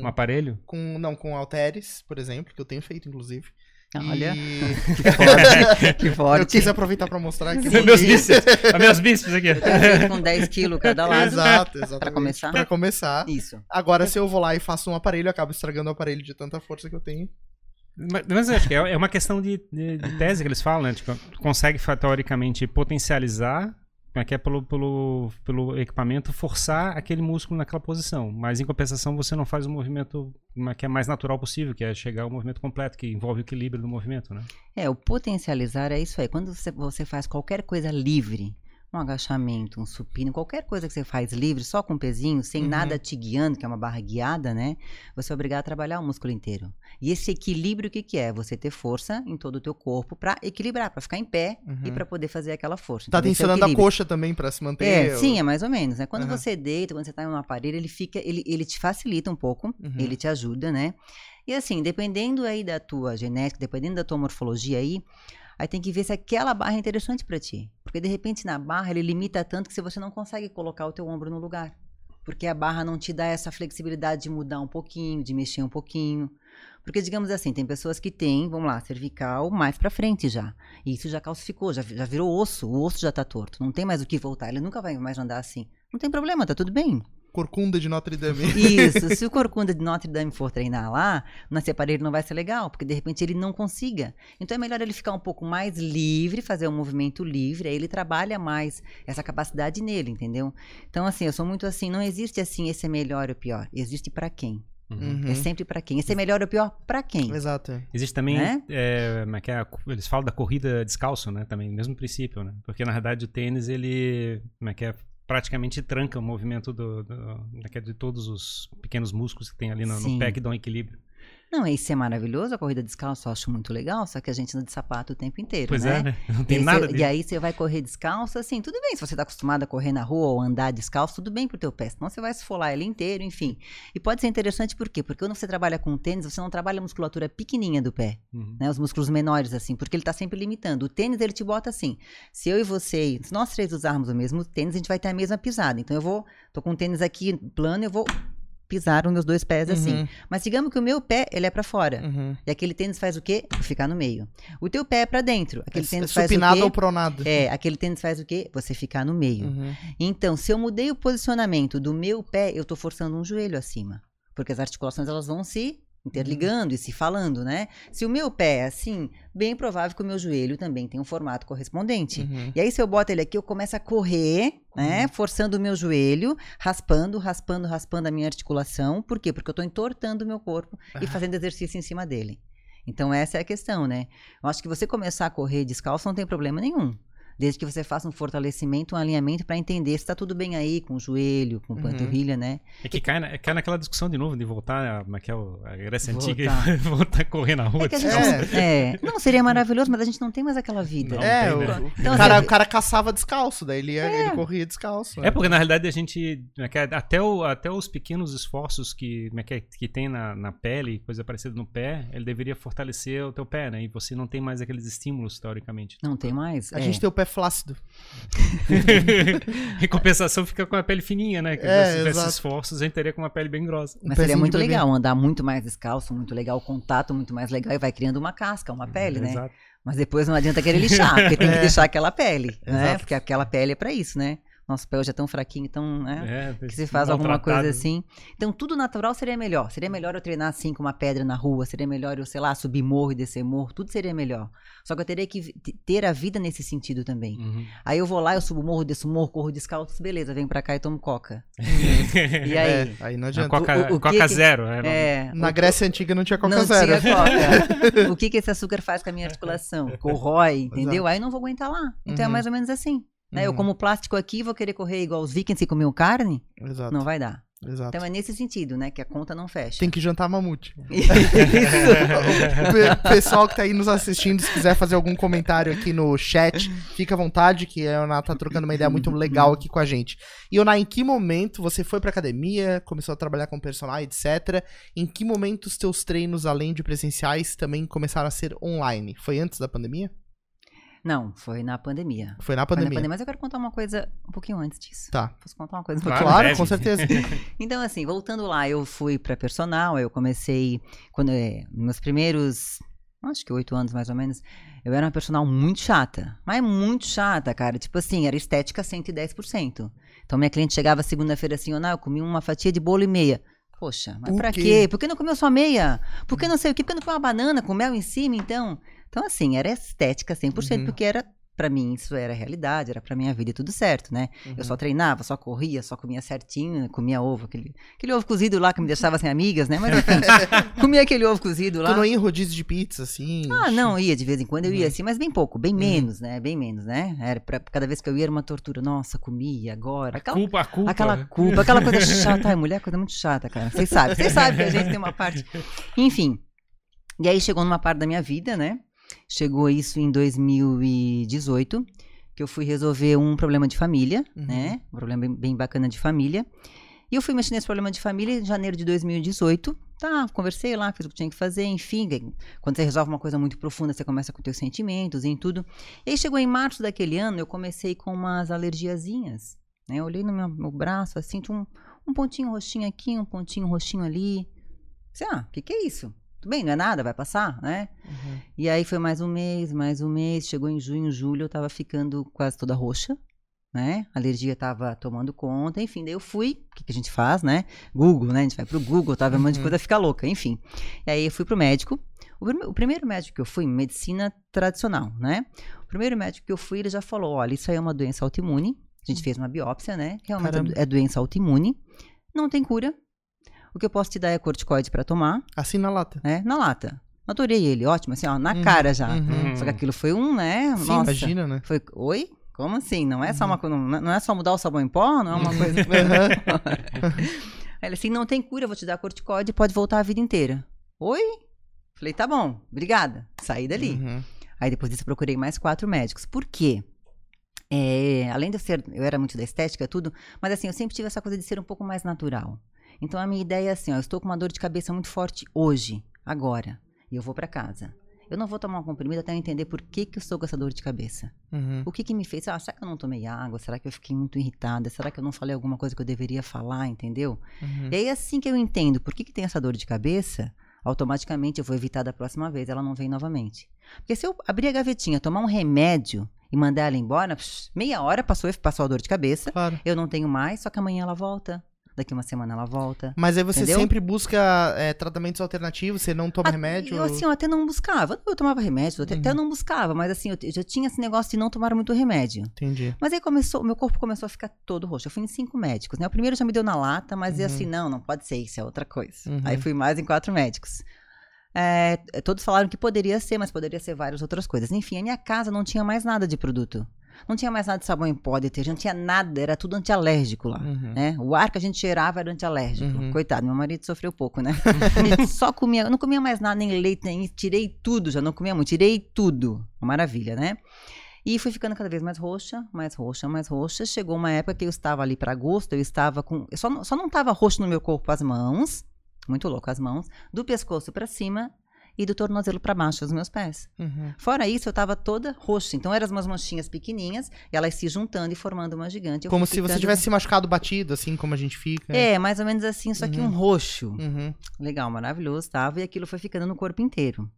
um aparelho, com não, com halteres, por exemplo, que eu tenho feito, inclusive. Olha, E... que forte, que eu forte. quis aproveitar pra mostrar que meus bíceps, meus bíceps aqui. Com 10 quilos cada lado. Exato, exatamente. Pra começar? Pra começar. Isso. Agora, se eu vou lá e faço um aparelho, eu acabo estragando o aparelho de tanta força que eu tenho. Mas, mas acho que é é uma questão de, de- de tese que eles falam, né? Tipo, tu consegue teoricamente potencializar, como é que é pelo, pelo, pelo equipamento, forçar aquele músculo naquela posição. Mas em compensação você não faz o movimento que é mais natural possível, que é chegar ao movimento completo, que envolve o equilíbrio do movimento, né? É, o potencializar é isso aí. Quando você, você faz qualquer coisa livre, um agachamento, um supino, qualquer coisa que você faz livre, só com um pezinho, sem Uhum. nada te guiando, que é uma barra guiada, né? Você é obrigado a trabalhar o músculo inteiro. E esse equilíbrio, o que, que é? Você ter força em todo o teu corpo para equilibrar, para ficar em pé e Uhum. para poder fazer aquela força. Tá Então, esse é tensionando a coxa também pra se manter. É, sim, é mais ou menos, né? Quando Aham. você deita, quando você tá em um aparelho, ele fica, ele, ele te facilita um pouco, Uhum. ele te ajuda, né? E assim, dependendo aí da tua genética, dependendo da tua morfologia aí, aí tem que ver se aquela barra é interessante pra ti. Porque de repente na barra ele limita tanto que se você não consegue colocar o teu ombro no lugar. Porque a barra não te dá essa flexibilidade de mudar um pouquinho, de mexer um pouquinho. Porque, digamos assim, tem pessoas que têm, vamos lá, cervical mais pra frente já. E isso já calcificou, já, já virou osso, o osso já tá torto. Não tem mais o que voltar, ele nunca vai mais andar assim. Não tem problema, tá tudo bem. Corcunda de Notre Dame. Isso, se o corcunda de Notre Dame for treinar lá, nesse aparelho não vai ser legal, porque de repente ele não consiga. Então é melhor ele ficar um pouco mais livre, fazer um movimento livre, aí ele trabalha mais essa capacidade nele, entendeu? Então assim, eu sou muito assim, não existe assim esse é melhor ou pior, existe pra quem. Uhum. É sempre pra quem. Esse é melhor ou pior pra quem. Exato. Existe também, Né? é, como é que é, eles falam da corrida descalço, né? Também, mesmo princípio, né? Porque na verdade o tênis, ele, como é que é, praticamente tranca o movimento do, do- de todos os pequenos músculos que tem ali no, no pé que dão equilíbrio. Não, isso é maravilhoso, a corrida descalço eu acho muito legal, só que a gente anda de sapato o tempo inteiro, Pois né? é, né? Não E tem aí nada de... E aí você vai correr descalço, assim, tudo bem. Se você tá acostumado a correr na rua ou andar descalço, tudo bem pro teu pé. Senão você vai esfolar ele inteiro, enfim. E pode ser interessante por quê? Porque quando você trabalha com tênis, você não trabalha a musculatura pequenininha do pé, Uhum. né? Os músculos menores, assim, porque ele tá sempre limitando. O tênis, ele te bota assim. Se eu e você, se nós três usarmos o mesmo tênis, a gente vai ter a mesma pisada. Então eu vou, tô com o tênis aqui plano, eu vou pisar os meus dois pés assim. Uhum, Mas digamos que o meu pé, ele é pra fora. uhum. E aquele tênis faz o quê? Ficar no meio. O teu pé é pra dentro. Aquele É tênis faz o quê? ou pronado? É, aquele tênis faz o quê? Você ficar no meio. Uhum. Então, se eu mudei o posicionamento do meu pé, eu tô forçando um joelho acima. Porque as articulações elas vão se interligando e se falando, né? Se o meu pé é assim, bem provável que o meu joelho também tenha um formato correspondente. Uhum. E aí, se eu boto ele aqui, eu começo a correr, né? Forçando o meu joelho, raspando, raspando, raspando a minha articulação. Por quê? Porque eu tô entortando o meu corpo e fazendo exercício em cima dele. Então, essa é a questão, né? Eu acho que você começar a correr descalço não tem problema nenhum. Desde que você faça um fortalecimento, um alinhamento para entender se tá tudo bem aí com o joelho, com Uhum. panturrilha, né? É que cai, na- cai naquela discussão de novo, de voltar a, como é é o- a Grécia Antiga e Voltar. voltar a correr na rua. É que a gente não, é, não seria maravilhoso, mas a gente não tem mais aquela vida. Não. É, tem, o, né? o Então, cara, assim, o cara caçava descalço, daí ele, ia- ele corria descalço. né? É porque na realidade a gente é é, até, o- até os pequenos esforços que é que, é, que tem na, na pele, coisa parecida no pé, ele deveria fortalecer o teu pé, né? E você não tem mais aqueles estímulos teoricamente. Não tem mais? A É. gente tem o pé flácido. em compensação, fica com a pele fininha, né? Que É, se tivesse exato. esforços, a gente teria com uma pele bem grossa. Um Mas seria pezinho de muito bebê. legal andar muito mais descalço, muito legal, o contato muito mais legal e vai criando uma casca, uma pele, né? Exato. Mas depois não adianta querer lixar, porque tem que É. deixar aquela pele, né? Exato. Porque aquela pele é pra isso, né? Nosso pé hoje é tão fraquinho, tão, né? É, que se faz alguma coisa assim. Então, tudo natural seria melhor. Seria melhor eu treinar assim com uma pedra na rua, seria melhor eu, sei lá, subir morro e descer morro, tudo seria melhor. Só que eu teria que ter a vida nesse sentido também. Uhum. Aí eu vou lá, eu subo morro, desço morro, corro descalço, beleza, venho pra cá e tomo coca. E aí? É, aí não A adianta. Coca, O- o- Coca que- Zero. É, É, Na o- Grécia Antiga não tinha Coca não Zero. tinha coca. o que, que esse açúcar faz com a minha articulação? Corrói, entendeu? Aí eu não vou aguentar lá. Então é Uhum. mais ou menos assim. Né? Eu Uhum. como plástico aqui, vou querer correr igual os vikings que comiam carne? Exato. Não vai dar. exato. Então é nesse sentido, né? Que a conta não fecha. Tem que jantar mamute. Isso. O pe- pessoal que tá aí nos assistindo, se quiser fazer algum comentário aqui no chat, fica à vontade, que a Ana tá trocando uma ideia muito legal aqui com a gente. E Ana, em que momento você foi pra academia, começou a trabalhar com personal, etc. Em que momento os teus treinos, além de presenciais, também começaram a ser online? Foi antes da pandemia? Não, foi na pandemia. Foi na Foi na pandemia. pandemia. Mas eu quero contar uma coisa um pouquinho antes disso. Tá. Posso contar uma coisa um Claro. Claro, com certeza. Então, assim, voltando lá, eu fui pra personal, eu comecei, quando, é, nos meus primeiros, acho que oito anos mais ou menos, eu era uma personal muito chata, mas muito chata, cara, tipo assim, era estética 110%. Então, minha cliente chegava segunda-feira assim, "Ana, eu comi uma fatia de bolo e meia. Poxa, mas pra quê? quê? Por que não comeu só meia? Por que não sei o quê? Por que não comeu uma banana com mel em cima, então? Então, assim, era estética 100%, Uhum. porque era, pra mim, isso era realidade, era pra minha vida e tudo certo, né? Uhum. Eu só treinava, só corria, só comia certinho, comia ovo, aquele, aquele ovo cozido lá que me deixava sem amigas, né? Mas enfim, comia aquele ovo cozido lá. Tu não ia em rodízio de pizza, assim? Ah, não, ia de vez em quando eu ia Uhum. assim, mas bem pouco, bem menos, né? Bem menos, né? Era pra, cada vez que eu ia era uma tortura. Nossa, comia agora. A Aquela, culpa, a culpa. aquela culpa, aquela coisa chata. Ai, mulher é coisa muito chata, cara. Vocês sabem, vocês sabem que a gente tem uma parte. Enfim. E aí chegou numa parte da minha vida, né? Chegou isso em 2018, que eu fui resolver um problema de família, Uhum. né? Um problema bem, bem bacana de família. E eu fui mexer nesse problema de família em janeiro de 2018. Tá, conversei lá, fiz o que tinha que fazer, enfim. Quando você resolve uma coisa muito profunda, você começa com teus sentimentos e em tudo. E aí chegou em março daquele ano, eu comecei com umas alergiazinhas. Né? Eu olhei no meu, meu braço, assim, tinha um, um pontinho roxinho aqui, um pontinho roxinho ali. Disse, ah, o que, que é isso? Tudo bem, não é nada, vai passar, né? Uhum. E aí foi mais um mês, mais um mês. Chegou em junho, julho, eu tava ficando quase toda roxa, né? A alergia tava tomando conta, enfim. Daí eu fui, o que, que a gente faz, né? Google, né? A gente vai pro Google, tava um monte de Uhum. coisa, fica louca, enfim. E aí eu fui pro médico. O, prime- o primeiro médico que eu fui, medicina tradicional, né? O primeiro médico que eu fui, ele já falou: olha, isso aí é uma doença autoimune. A gente fez uma biópsia, né? Realmente Caramba. é doença autoimune. Não tem cura. O que eu posso te dar é corticoide pra tomar Assim na lata. né? Na lata. Adorei ele, ótimo, assim, ó, na Uhum, cara já. uhum. Só que aquilo foi um, né? Sim, Nossa. imagina, né? Foi, oi? Como assim? Não é só uma coisa, não não é só mudar o sabão em pó, não é uma coisa. Uhum. Aí ele assim, não tem cura, eu vou te dar corticóide e pode voltar a vida inteira. Oi? Falei, tá bom, obrigada. Saí dali. Uhum. Aí depois disso eu procurei mais quatro médicos. Por quê? É, além de eu ser, eu era muito da estética, tudo, mas assim, eu sempre tive essa coisa de ser um pouco mais natural. Então a minha ideia é assim, ó, eu estou com uma dor de cabeça muito forte hoje, agora, e eu vou pra casa. Eu não vou tomar um comprimido até eu entender por que, que eu estou com essa dor de cabeça. Uhum. O que que me fez? Ah, será que eu não tomei água? Será que eu fiquei muito irritada? Será que eu não falei alguma coisa que eu deveria falar, entendeu? Uhum. E aí, assim que eu entendo por que, que tem essa dor de cabeça, automaticamente eu vou evitar da próxima vez, ela não vem novamente. Porque se eu abrir a gavetinha, tomar um remédio e mandar ela embora, psh, meia hora passou, passou a dor de cabeça, Claro. eu não tenho mais, só que amanhã ela volta. Daqui uma semana ela volta. Mas aí você Entendeu? sempre busca é, tratamentos alternativos, você não toma Ah, remédio? Eu, assim, eu até não buscava. Eu tomava remédio, até, Uhum. até eu não buscava, mas assim, eu, eu já tinha esse negócio de não tomar muito remédio. Entendi. Mas aí começou, meu corpo começou a ficar todo roxo. Eu fui em cinco médicos, né? O primeiro já me deu na lata, mas Uhum. e assim, não, não pode ser, isso é outra coisa. Uhum. Aí fui mais em quatro médicos. É, todos falaram que poderia ser, mas poderia ser várias outras coisas. Enfim, a minha casa não tinha mais nada de produto. Não tinha mais nada de sabão em pó, detergente, não tinha nada, era tudo antialérgico lá. Uhum. Né? O ar que a gente cheirava era antialérgico. Uhum. Coitado, meu marido sofreu pouco, né? Ele só comia, eu não comia mais nada, nem leite, nem. Tirei tudo, já não comia muito, tirei tudo. Maravilha, né? E fui ficando cada vez mais roxa, mais roxa, mais roxa. Chegou uma época que eu estava ali para agosto, eu estava com. Eu só, não- só não estava roxo no meu corpo as mãos, muito louco as mãos, do pescoço para cima. E do tornozelo para baixo dos meus pés. Uhum. Fora isso, eu tava toda roxa. Então eram umas manchinhas pequenininhas, e elas se juntando e formando uma gigante. Eu Como se você ficando- tivesse se machucado batido, assim como a gente fica. É, mais ou menos assim, só que um roxo. Uhum. Legal, maravilhoso, tava, e aquilo foi ficando no corpo inteiro.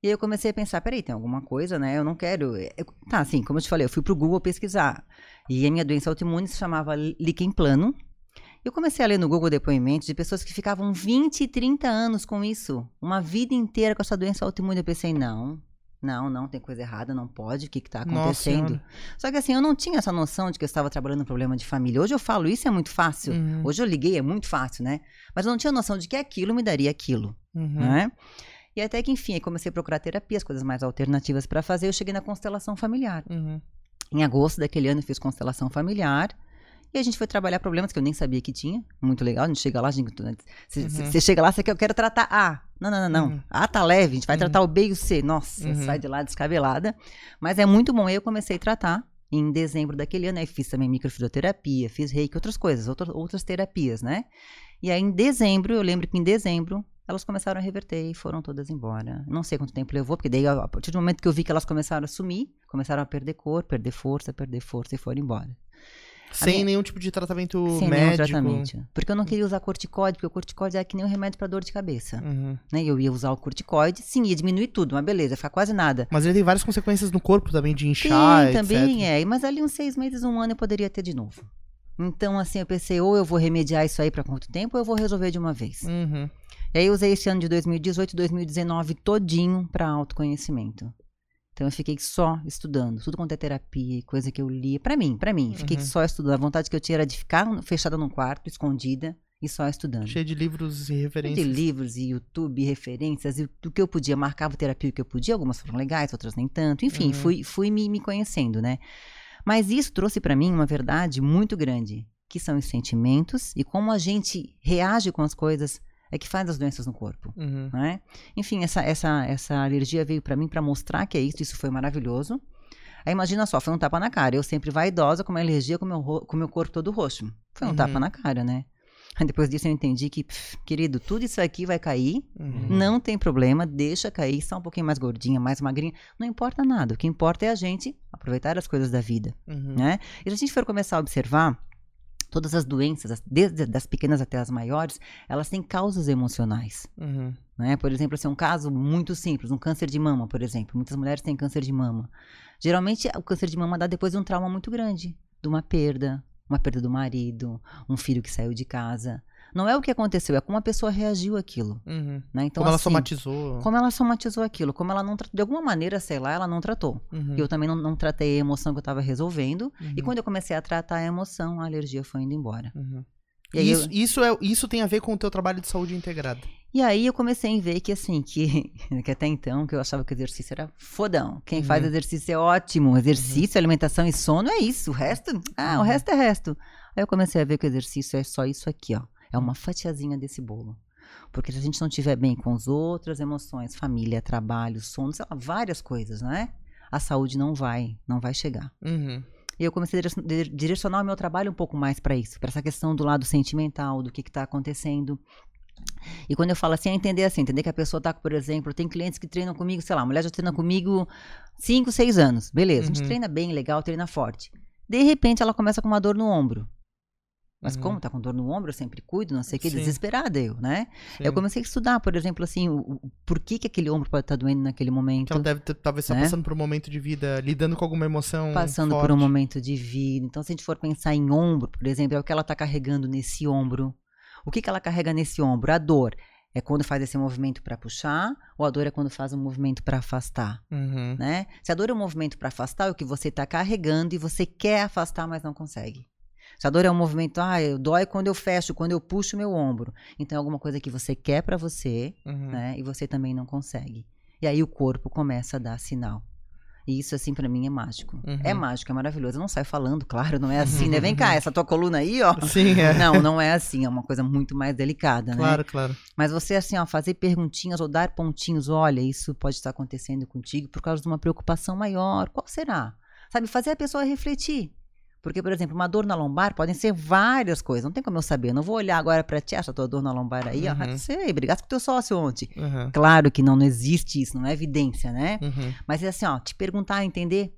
E aí eu comecei a pensar, peraí, tem alguma coisa, né? Eu não quero. eu- Tá, assim, como eu te falei, eu fui pro Google pesquisar. E a minha doença autoimune se chamava líquen plano. Eu comecei a ler no Google depoimentos de pessoas que ficavam 20 e 30 anos com isso. Uma vida inteira com essa doença autoimune. Eu pensei, não, não, não, tem coisa errada, não pode, o que tá Nossa acontecendo? Só que assim, eu não tinha essa noção de que eu estava trabalhando um problema de família. Hoje eu falo isso, é muito fácil. Uhum. Hoje eu liguei, é muito fácil, né? Mas eu não tinha noção de que aquilo me daria aquilo, Uhum. né? E até que, enfim, aí comecei a procurar terapia, as coisas mais alternativas para fazer. Eu cheguei na constelação familiar. Uhum. Em agosto daquele ano eu fiz constelação familiar. E a gente foi trabalhar problemas que eu nem sabia que tinha. Muito legal. A gente chega lá, a gente, você Uhum. você chega lá, você quer, eu quero tratar A. Não, não, não, não. Uhum. A tá leve, a gente vai Uhum. tratar o B e o C. Nossa, Uhum. sai de lá descabelada. Mas é muito bom. Aí eu comecei a tratar em dezembro daquele ano. Aí fiz também microfisioterapia, fiz reiki, outras coisas, outras, outras terapias, né? E aí em dezembro, eu lembro que em dezembro, elas começaram a reverter e foram todas embora. Não sei quanto tempo levou, porque daí, a partir do momento que eu vi que elas começaram a sumir, começaram a perder cor, perder força, perder força e foram embora. Sem minha- nenhum tipo de tratamento Sem nenhum médico. tratamento. Porque eu não queria usar corticóide, porque o corticóide é que nem um remédio pra dor de cabeça. Uhum. Né? Eu ia usar o corticóide, sim, ia diminuir tudo, mas beleza, ia ficar quase nada. Mas ele tem várias consequências no corpo também, de inchar, Tem, também etc. é. Mas ali uns seis meses, um ano eu poderia ter de novo. Então, assim, eu pensei, ou eu vou remediar isso aí pra quanto tempo, ou eu vou resolver de uma vez. Uhum. E aí eu usei esse ano de 2018 e 2019 todinho pra autoconhecimento. Então eu fiquei só estudando, tudo quanto é terapia, e coisa que eu li, Pra mim, pra mim, fiquei Uhum. só estudando. A vontade que eu tinha era de ficar fechada num quarto, escondida e só estudando. Cheio de livros e de referências. livros e YouTube, referências, e do que eu podia, marcava terapia o que eu podia, algumas foram legais, outras nem tanto. Enfim, Uhum. fui, fui me, me conhecendo, né? Mas isso trouxe pra mim uma verdade muito grande, que são os sentimentos e como a gente reage com as coisas é que faz as doenças no corpo. Uhum. Né? Enfim, essa, essa, essa alergia veio pra mim pra mostrar que é isso, isso foi maravilhoso. Aí imagina só, foi um tapa na cara. Eu sempre vaidosa com uma alergia com meu, com meu corpo todo roxo. Foi um Uhum. tapa na cara, né? Aí depois disso eu entendi que, pff, querido, tudo isso aqui vai cair, Uhum. não tem problema, deixa cair, só um pouquinho mais gordinha, mais magrinha, não importa nada. O que importa é a gente aproveitar as coisas da vida, Uhum. né? E se a gente for começar a observar, todas as doenças, as- desde das pequenas até as maiores, elas têm causas emocionais. Uhum. Né? Por exemplo, assim, um caso muito simples, um câncer de mama, por exemplo. Muitas mulheres têm câncer de mama. Geralmente, o câncer de mama dá depois de um trauma muito grande, de uma perda, uma perda do marido, um filho que saiu de casa. Não é o que aconteceu, é como a pessoa reagiu àquilo. Uhum. Né? Então, como ela assim, somatizou. como ela somatizou aquilo, como ela não tratou, de alguma maneira, sei lá, ela não tratou. Uhum. Eu também não, não tratei a emoção que eu estava resolvendo. E Uhum. quando eu comecei a tratar a emoção, a alergia foi indo embora. Uhum. E aí, isso, eu, isso, é, isso tem a ver com o teu trabalho de saúde integrada. e aí eu comecei a ver que assim, que, que até então, que eu achava que o exercício era fodão. Quem faz Uhum. exercício é ótimo. Exercício, alimentação e sono é isso. O resto, ah, o Uhum. resto é resto. Aí eu comecei a ver que o exercício é só isso aqui, ó. É uma fatiazinha desse bolo. Porque se a gente não estiver bem com as outras emoções, família, trabalho, sono, sei lá, várias coisas, né? A saúde não vai, não vai chegar. Uhum. E eu comecei a direcion- dire- direcionar o meu trabalho um pouco mais para isso, para essa questão do lado sentimental, do que está acontecendo. E quando eu falo assim, é entender assim, entender que a pessoa tá, por exemplo, tem clientes que treinam comigo, sei lá, a mulher já treina comigo 5, 6 anos. Beleza, a gente Uhum. treina bem, legal, treina forte. De repente ela começa com uma dor no ombro. Mas Uhum. como tá com dor no ombro, eu sempre cuido, não sei o que, Sim. desesperada eu, né? Sim. Eu comecei a estudar, por exemplo, assim, o, o- por que, que aquele ombro pode estar doendo naquele momento. Que ela deve ter, talvez estar né? passando por um momento de vida, lidando com alguma emoção. passando por forte. um momento de vida. Então, se a gente for pensar em ombro, por exemplo, é o que ela está carregando nesse ombro. O que, que ela carrega nesse ombro? A dor é quando faz esse movimento para puxar, ou a dor é quando faz um movimento para afastar, Uhum. né? Se a dor é um movimento para afastar, é o que você está carregando e você quer afastar, mas não consegue. Se a dor é um movimento, ah, eu dói quando eu fecho, quando eu puxo meu ombro. Então é alguma coisa que você quer para você, Uhum. né? E você também não consegue. E aí o corpo começa a dar sinal. E isso, assim, pra mim é mágico. Uhum. É mágico, é maravilhoso. Eu não saio falando, claro, não é assim, né? Vem cá, essa tua coluna aí, ó. Sim, é. Não, não é assim, é uma coisa muito mais delicada, né? Claro, claro. Mas você, assim, ó, fazer perguntinhas ou dar pontinhos, olha, isso pode estar acontecendo contigo por causa de uma preocupação maior. Qual será? Sabe, fazer a pessoa refletir. Porque, por exemplo, uma dor na lombar podem ser várias coisas. Não tem como eu saber. Eu não vou olhar agora pra ti, essa tua dor na lombar aí. Uhum. Ah, sei, brigasse com teu sócio ontem. Uhum. Claro que não, não existe isso, não é evidência, né? Uhum. Mas é assim, ó, te perguntar, entender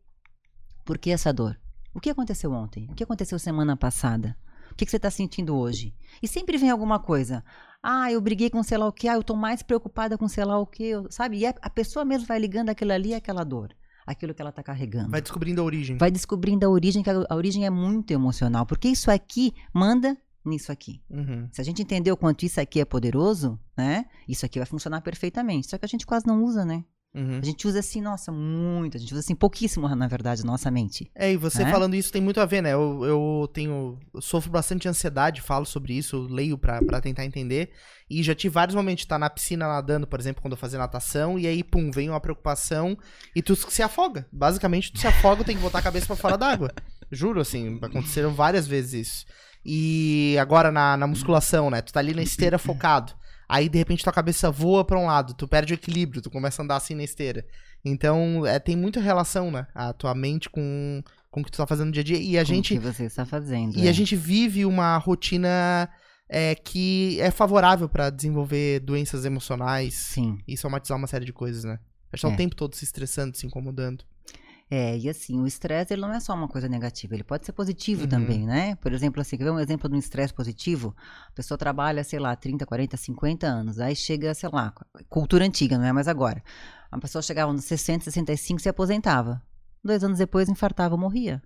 por que essa dor. O que aconteceu ontem? O que aconteceu semana passada? O que, que você está sentindo hoje? E sempre vem alguma coisa. Ah, eu briguei com sei lá o que, ah, eu tô mais preocupada com sei lá o que, sabe? E a, a pessoa mesmo vai ligando aquilo ali àquela dor aquilo que ela está carregando. Vai descobrindo a origem. Vai descobrindo a origem, que a, a origem é muito emocional, porque isso aqui manda nisso aqui. Uhum. Se a gente entender o quanto isso aqui é poderoso, né? Isso aqui vai funcionar perfeitamente. Só que a gente quase não usa, né? Uhum. A gente usa assim, nossa, muito. A gente usa assim pouquíssimo, na verdade, nossa mente. É, e você É? falando isso tem muito a ver, né? Eu, eu tenho. Eu sofro bastante ansiedade, falo sobre isso, leio pra, pra tentar entender. E já tive vários momentos de estar na piscina nadando, por exemplo, quando eu fazia natação, e aí, pum, vem uma preocupação e tu se afoga. Basicamente, tu se afoga, tem que botar a cabeça pra fora d'água. Juro, assim, aconteceram várias vezes isso. E agora na, na musculação, né? Tu tá ali na esteira focado. Aí, de repente, tua cabeça voa pra um lado, tu perde o equilíbrio, tu começa a andar assim na esteira. Então, é, tem muita relação, né? A tua mente com, com o que tu tá fazendo no dia a dia. E a Com gente O que você está fazendo. e é. a gente vive uma rotina é, que é favorável pra desenvolver doenças emocionais Sim. e somatizar uma série de coisas, né? A gente tá o É. tempo todo se estressando, se incomodando. É, e assim, o estresse ele não é só uma coisa negativa, ele pode ser positivo Uhum. também, né? Por exemplo, assim, quer ver um exemplo de um estresse positivo? A pessoa trabalha, sei lá, 30, 40, 50 anos, aí chega, sei lá, cultura antiga, não é mais agora. A pessoa chegava nos 60, 65 e se aposentava. Dois anos depois infartava morria.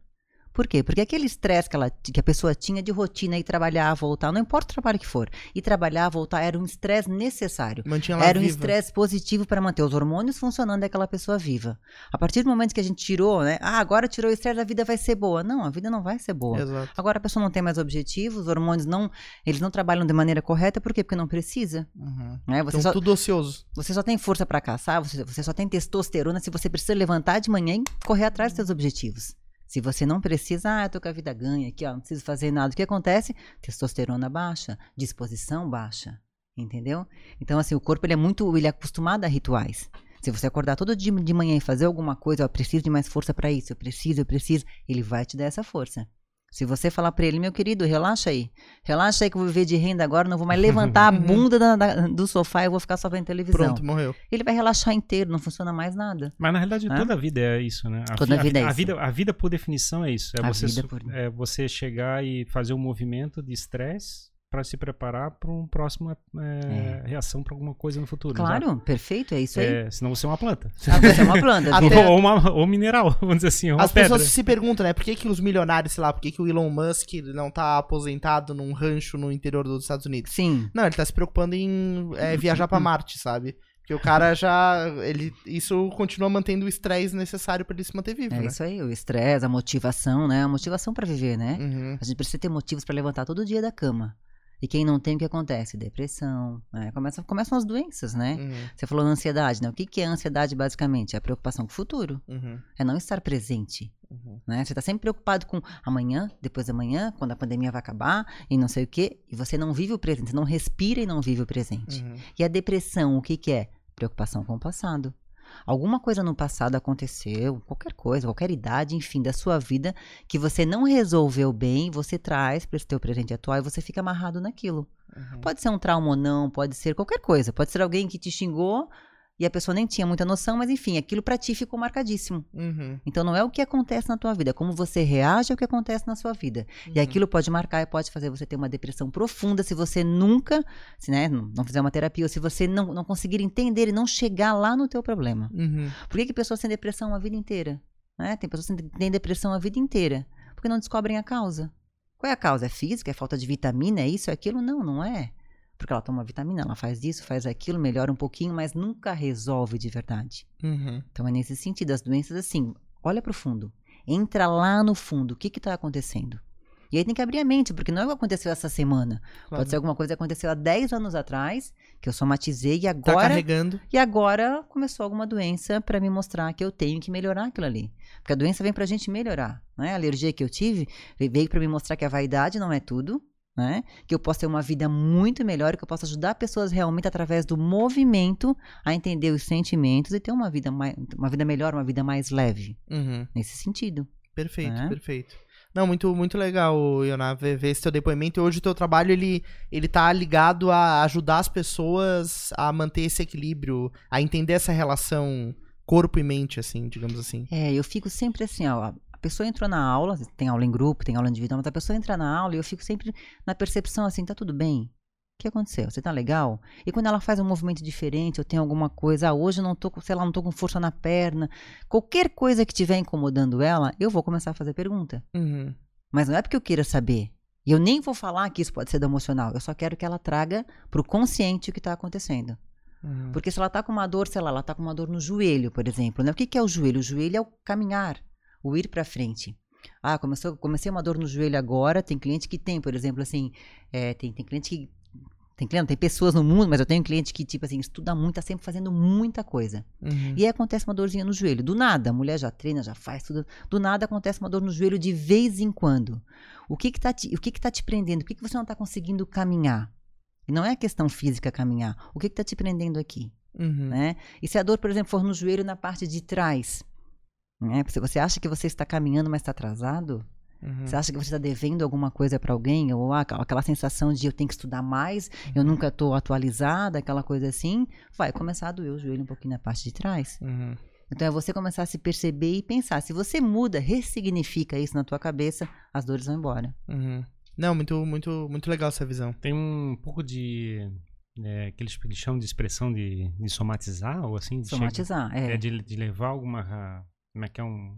Por quê? Porque aquele estresse que, ela, que a pessoa tinha de rotina e trabalhar, voltar, não importa o trabalho que for, e trabalhar, voltar, era um estresse necessário. Mantinha ela Era um estresse positivo para manter os hormônios funcionando e aquela pessoa viva. A partir do momento que a gente tirou, né? Ah, agora tirou o estresse, a vida vai ser boa. Não, a vida não vai ser boa. Exato. Agora a pessoa não tem mais objetivos, os hormônios não, eles não trabalham de maneira correta, por quê? Porque não precisa, Uhum. né? Você, Então, só, tudo ocioso. você só tem força para caçar, você, você só tem testosterona se você precisa levantar de manhã e correr atrás dos seus objetivos. Se você não precisa, ah, tô com a vida ganha aqui, ó, não preciso fazer nada. O que acontece? Testosterona baixa, disposição baixa, entendeu? Então, assim, o corpo ele é muito, ele é acostumado a rituais. Se você acordar todo dia de manhã e fazer alguma coisa, ó, preciso de mais força para isso, eu preciso, eu preciso, ele vai te dar essa força. Se você falar para ele, meu querido, relaxa aí. Relaxa aí que eu vou viver de renda agora, não vou mais levantar a bunda da- da- do sofá e vou ficar só vendo televisão. Pronto, morreu. Ele vai relaxar inteiro, não funciona mais nada. Mas na realidade toda a vida é isso, né? A Toda a vida é a isso. vida, a vida por definição é isso. É, A você, por- é você chegar e fazer um movimento de estresse para se preparar para um próximo é, reação para alguma coisa no futuro. Claro, perfeito, é isso aí. É, senão você é uma planta. Ah, você é uma planta. Até-? Ou, uma, ou mineral, vamos dizer assim, uma As pedra. pessoas se perguntam, né? Por que, que os milionários, sei lá, por que, que o Elon Musk não tá aposentado num rancho no interior dos Estados Unidos? Sim, Não, ele tá se preocupando em é, viajar pra Marte, sabe? Porque o cara já. Ele, isso continua mantendo o estresse necessário pra ele se manter vivo, é né? isso aí. O estresse, a motivação, né? A motivação pra viver, né? Uhum. A gente precisa ter motivos pra levantar todo dia da cama. E quem não tem, o que acontece? Depressão, né? Começa, começam as doenças, né? Uhum. Você falou na ansiedade, né? O que, que é ansiedade, basicamente? É a preocupação com o futuro. Uhum. É não estar presente. Uhum. Né? Você está sempre preocupado com amanhã, depois da manhã, quando a pandemia vai acabar, e não sei o quê. E você não vive o presente. Você não respira e não vive o presente. Uhum. E a depressão, o que, que é? Preocupação com o passado. Alguma coisa no passado aconteceu, qualquer coisa, qualquer idade, enfim, da sua vida, que você não resolveu bem, você traz para esse teu presente atual e você fica amarrado naquilo. Uhum. Pode ser um trauma ou não, pode ser qualquer coisa. Pode ser alguém que te xingou e a pessoa nem tinha muita noção, mas enfim, aquilo para ti ficou marcadíssimo. Uhum. Então não é o que acontece na tua vida, é como você reage ao que acontece na sua vida. E Uhum. aquilo pode marcar e pode fazer você ter uma depressão profunda se você nunca, se né, não não fizer uma terapia, ou se você não, não conseguir entender e não chegar lá no teu problema. Uhum. Por que, que pessoas têm depressão a vida inteira? Né? Tem pessoas que têm depressão a vida inteira. Porque não descobrem a causa. Qual é a causa? É física? É falta de vitamina? É isso? É aquilo? Não, não é. Porque ela toma vitamina, ela faz isso, faz aquilo, melhora um pouquinho, mas nunca resolve de verdade. Uhum. Então é nesse sentido, as doenças assim, olha pro fundo, entra lá no fundo, o que que tá acontecendo? E aí tem que abrir a mente, porque não é o que aconteceu essa semana. Claro. Pode ser alguma coisa que aconteceu há 10 anos atrás, que eu somatizei e Tá agora carregando. e agora começou alguma doença para me mostrar que eu tenho que melhorar aquilo ali. Porque a doença vem pra gente melhorar, né? A alergia que eu tive veio para me mostrar que a vaidade não é tudo, né? Que eu posso ter uma vida muito melhor, que eu posso ajudar pessoas realmente através do movimento a entender os sentimentos e ter uma vida mais, uma vida melhor, uma vida mais leve, Uhum. nesse sentido. Perfeito, É. perfeito. Não, muito, muito legal, Ioná, ver, ver esse teu depoimento. E hoje o teu trabalho, ele, ele tá ligado a ajudar as pessoas a manter esse equilíbrio, a entender essa relação corpo e mente, assim, digamos assim. É, eu fico sempre assim, ó. A pessoa entrou na aula, tem aula em grupo, tem aula individual, mas a pessoa entra na aula e eu fico sempre na percepção assim, tá tudo bem? O que aconteceu? Você tá legal? E quando ela faz um movimento diferente, ou tem alguma coisa, ah, hoje eu não tô, sei lá, não tô com força na perna, qualquer coisa que estiver incomodando ela, eu vou começar a fazer pergunta. Uhum. Mas não é porque eu queira saber. E eu nem vou falar que isso pode ser do emocional. Eu só quero que ela traga pro consciente o que tá acontecendo. Uhum. Porque se ela tá com uma dor, sei lá, ela tá com uma dor no joelho, por exemplo, né? O que, que é o joelho? O joelho é o caminhar, o ir para frente. Ah, começou, comecei uma dor no joelho agora. Tem cliente que tem, por exemplo, assim, é, tem, tem cliente que. Tem cliente, tem pessoas no mundo, mas eu tenho cliente que, tipo assim, estuda muito, tá sempre fazendo muita coisa. Uhum. E aí acontece uma dorzinha no joelho. Do nada, a mulher já treina, já faz tudo. Do nada acontece uma dor no joelho de vez em quando. O que que tá te, o que que tá te prendendo? Por que, que você não tá conseguindo caminhar? E não é a questão física caminhar. O que que tá te prendendo aqui? Uhum. né? E se a dor, por exemplo, for no joelho na parte de trás, né? Se você acha que você está caminhando, mas está atrasado, Uhum. você acha que você está devendo alguma coisa para alguém, ou ah, aquela sensação de eu tenho que estudar mais, eu Uhum. nunca estou atualizada, aquela coisa assim, vai começar a doer o joelho um pouquinho na parte de trás. Uhum. Então é você começar a se perceber e pensar. Se você muda, ressignifica isso na tua cabeça, as dores vão embora. Uhum. Não, muito, muito, muito legal essa visão. Tem um pouco de. É, que eles, eles chamam de expressão de, de somatizar, ou assim? De Somatizar, chegar- é. é de, de levar alguma. Como é que é um.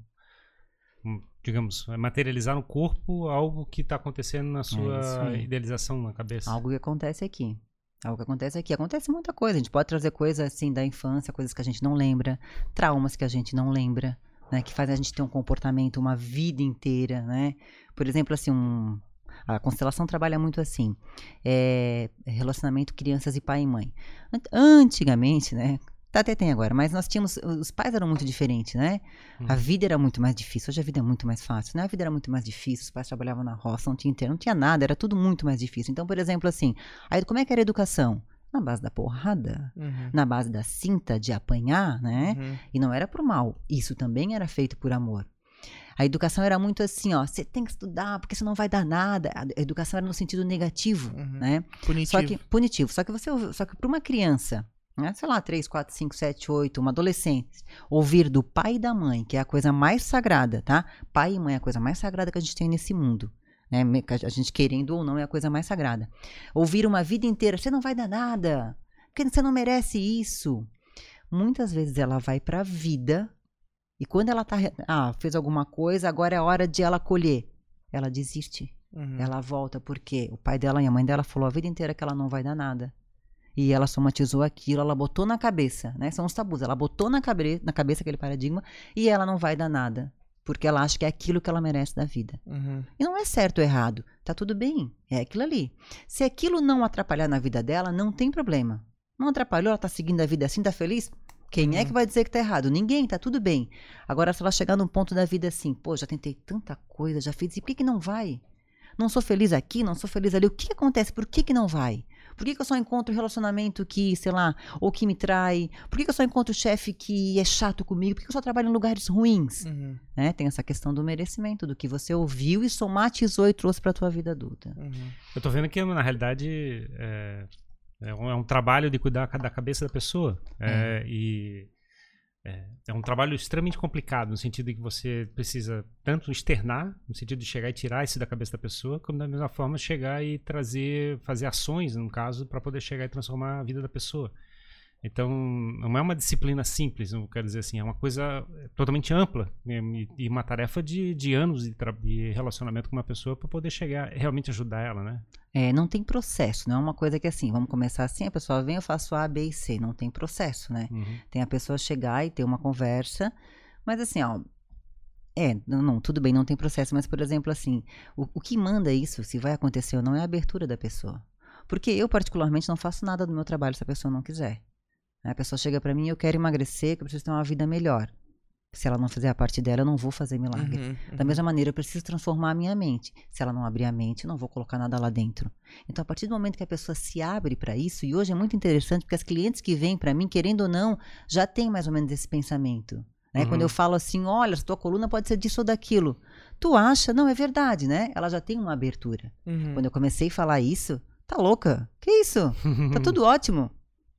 um, digamos, é materializar no corpo algo que está acontecendo na sua aí. idealização na cabeça. Algo que acontece aqui. Algo que acontece aqui. Acontece muita coisa. A gente pode trazer coisas assim da infância, coisas que a gente não lembra, traumas que a gente não lembra, né? Que fazem a gente ter um comportamento uma vida inteira, né? Por exemplo, assim, um. A constelação trabalha muito assim. É, relacionamento crianças e pai e mãe. Ant- Antigamente, né? Tá, Até tem agora, mas nós tínhamos. Os pais eram muito diferentes, né? A Hum. vida era muito mais difícil. Hoje a vida é muito mais fácil, né? A vida era muito mais difícil. Os pais trabalhavam na roça, não tinha inteiro, não tinha nada, era tudo muito mais difícil. Então, por exemplo, assim, aí como é que era a educação? Na base da porrada, Uhum. na base da cinta, de apanhar, né? Uhum. E não era por mal. Isso também era feito por amor. A educação era muito assim, ó, você tem que estudar, porque você não vai dar nada. A educação era no sentido negativo, Uhum. né? Punitivo. Só que punitivo. Só que você, só que para uma criança, né, sei lá, 3, 4, 5, 7, 8, uma adolescente, ouvir do pai e da mãe, que é a coisa mais sagrada, tá? Pai e mãe é a coisa mais sagrada que a gente tem nesse mundo. Né? A gente querendo ou não é a coisa mais sagrada. Ouvir uma vida inteira, você não vai dar nada, porque você não merece isso. Muitas vezes ela vai para a vida e quando ela tá, ah, fez alguma coisa, agora é hora de ela colher. Ela desiste. Uhum. Ela volta porque o pai dela e a mãe dela falou a vida inteira que ela não vai dar nada. E ela somatizou aquilo, ela botou na cabeça, né? São os tabus. Ela botou na, cabe na cabeça aquele paradigma e ela não vai dar nada. Porque ela acha que é aquilo que ela merece da vida. Uhum. E não é certo ou errado. Tá tudo bem. É aquilo ali. Se aquilo não atrapalhar na vida dela, não tem problema. Não atrapalhou, ela tá seguindo a vida assim, tá feliz? Quem é Uhum. que vai dizer que tá errado? Ninguém, tá tudo bem. Agora, se ela chegar num ponto da vida assim, pô, já tentei tanta coisa, já fiz, e por que, que não vai? Não sou feliz aqui, não sou feliz ali. O que, que acontece? Por que, que não vai? Por que, que eu só encontro relacionamento que, sei lá, ou que me trai? Por que, que eu só encontro chefe que é chato comigo? Por que, que eu só trabalho em lugares ruins? Uhum. né? Tem essa questão do merecimento, do que você ouviu e somatizou e trouxe para tua vida adulta. Uhum. Eu tô vendo que, na realidade, é, é um, é um trabalho de cuidar da cabeça da pessoa. É, E é, é um trabalho extremamente complicado, no sentido que você precisa tanto externar, no sentido de chegar e tirar isso da cabeça da pessoa, como da mesma forma chegar e trazer, fazer ações, no caso, para poder chegar e transformar a vida da pessoa. Então, não é uma disciplina simples, não quero dizer assim, é uma coisa totalmente ampla né, e, uma tarefa de, de anos de, de relacionamento com uma pessoa para poder chegar, realmente ajudar ela, né? É, não tem processo, não é uma coisa que assim, vamos começar assim, a pessoa vem, eu faço A, B e C, não tem processo, né? Uhum. Tem a pessoa chegar e ter uma conversa, mas assim, ó, é, não, não, tudo bem, não tem processo, mas por exemplo assim, o, o que manda isso, se vai acontecer ou não, é a abertura da pessoa. Porque eu particularmente não faço nada do meu trabalho se a pessoa não quiser. A pessoa chega pra mim, eu quero emagrecer, que eu preciso ter uma vida melhor. Se ela não fizer a parte dela, eu não vou fazer milagre. Uhum. Da mesma maneira, eu preciso transformar a minha mente. Se ela não abrir a mente, eu não vou colocar nada lá dentro. Então, a partir do momento que a pessoa se abre para isso, e hoje é muito interessante porque as clientes que vêm para mim, querendo ou não, já têm mais ou menos esse pensamento. Né? Uhum. Quando eu falo assim, olha, tua coluna pode ser disso ou daquilo. Tu acha? Não, é verdade, né? Ela já tem uma abertura. Uhum. Quando eu comecei a falar isso, tá louca? Que isso? Tá tudo ótimo.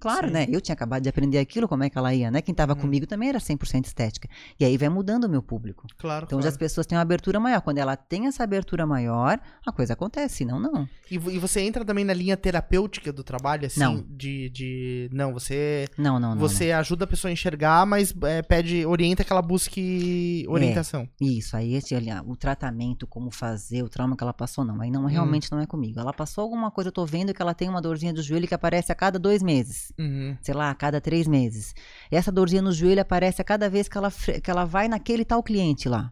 Claro, Sim. né? Eu tinha acabado de aprender aquilo, como é que ela ia, né? Quem tava Uhum. comigo também era 100% estética. E aí vai mudando o meu público. Claro, Então, já as claro. pessoas têm uma abertura maior. Quando ela tem essa abertura maior, a coisa acontece, não, não. E, e você entra também na linha terapêutica do trabalho, assim? Não. De, de... Não, você... Não, não, não. você ajuda a pessoa a enxergar, mas é, pede, orienta que ela busque orientação. não. Isso, aí esse, ali, ah, o tratamento, como fazer, o trauma que ela passou, não. Aí não, realmente não é comigo. Ela passou alguma coisa, eu tô vendo que ela tem uma dorzinha do joelho que aparece a cada dois meses. Uhum. sei lá, a cada três meses. E essa dorzinha no joelho aparece a cada vez que ela, que ela vai naquele tal cliente lá,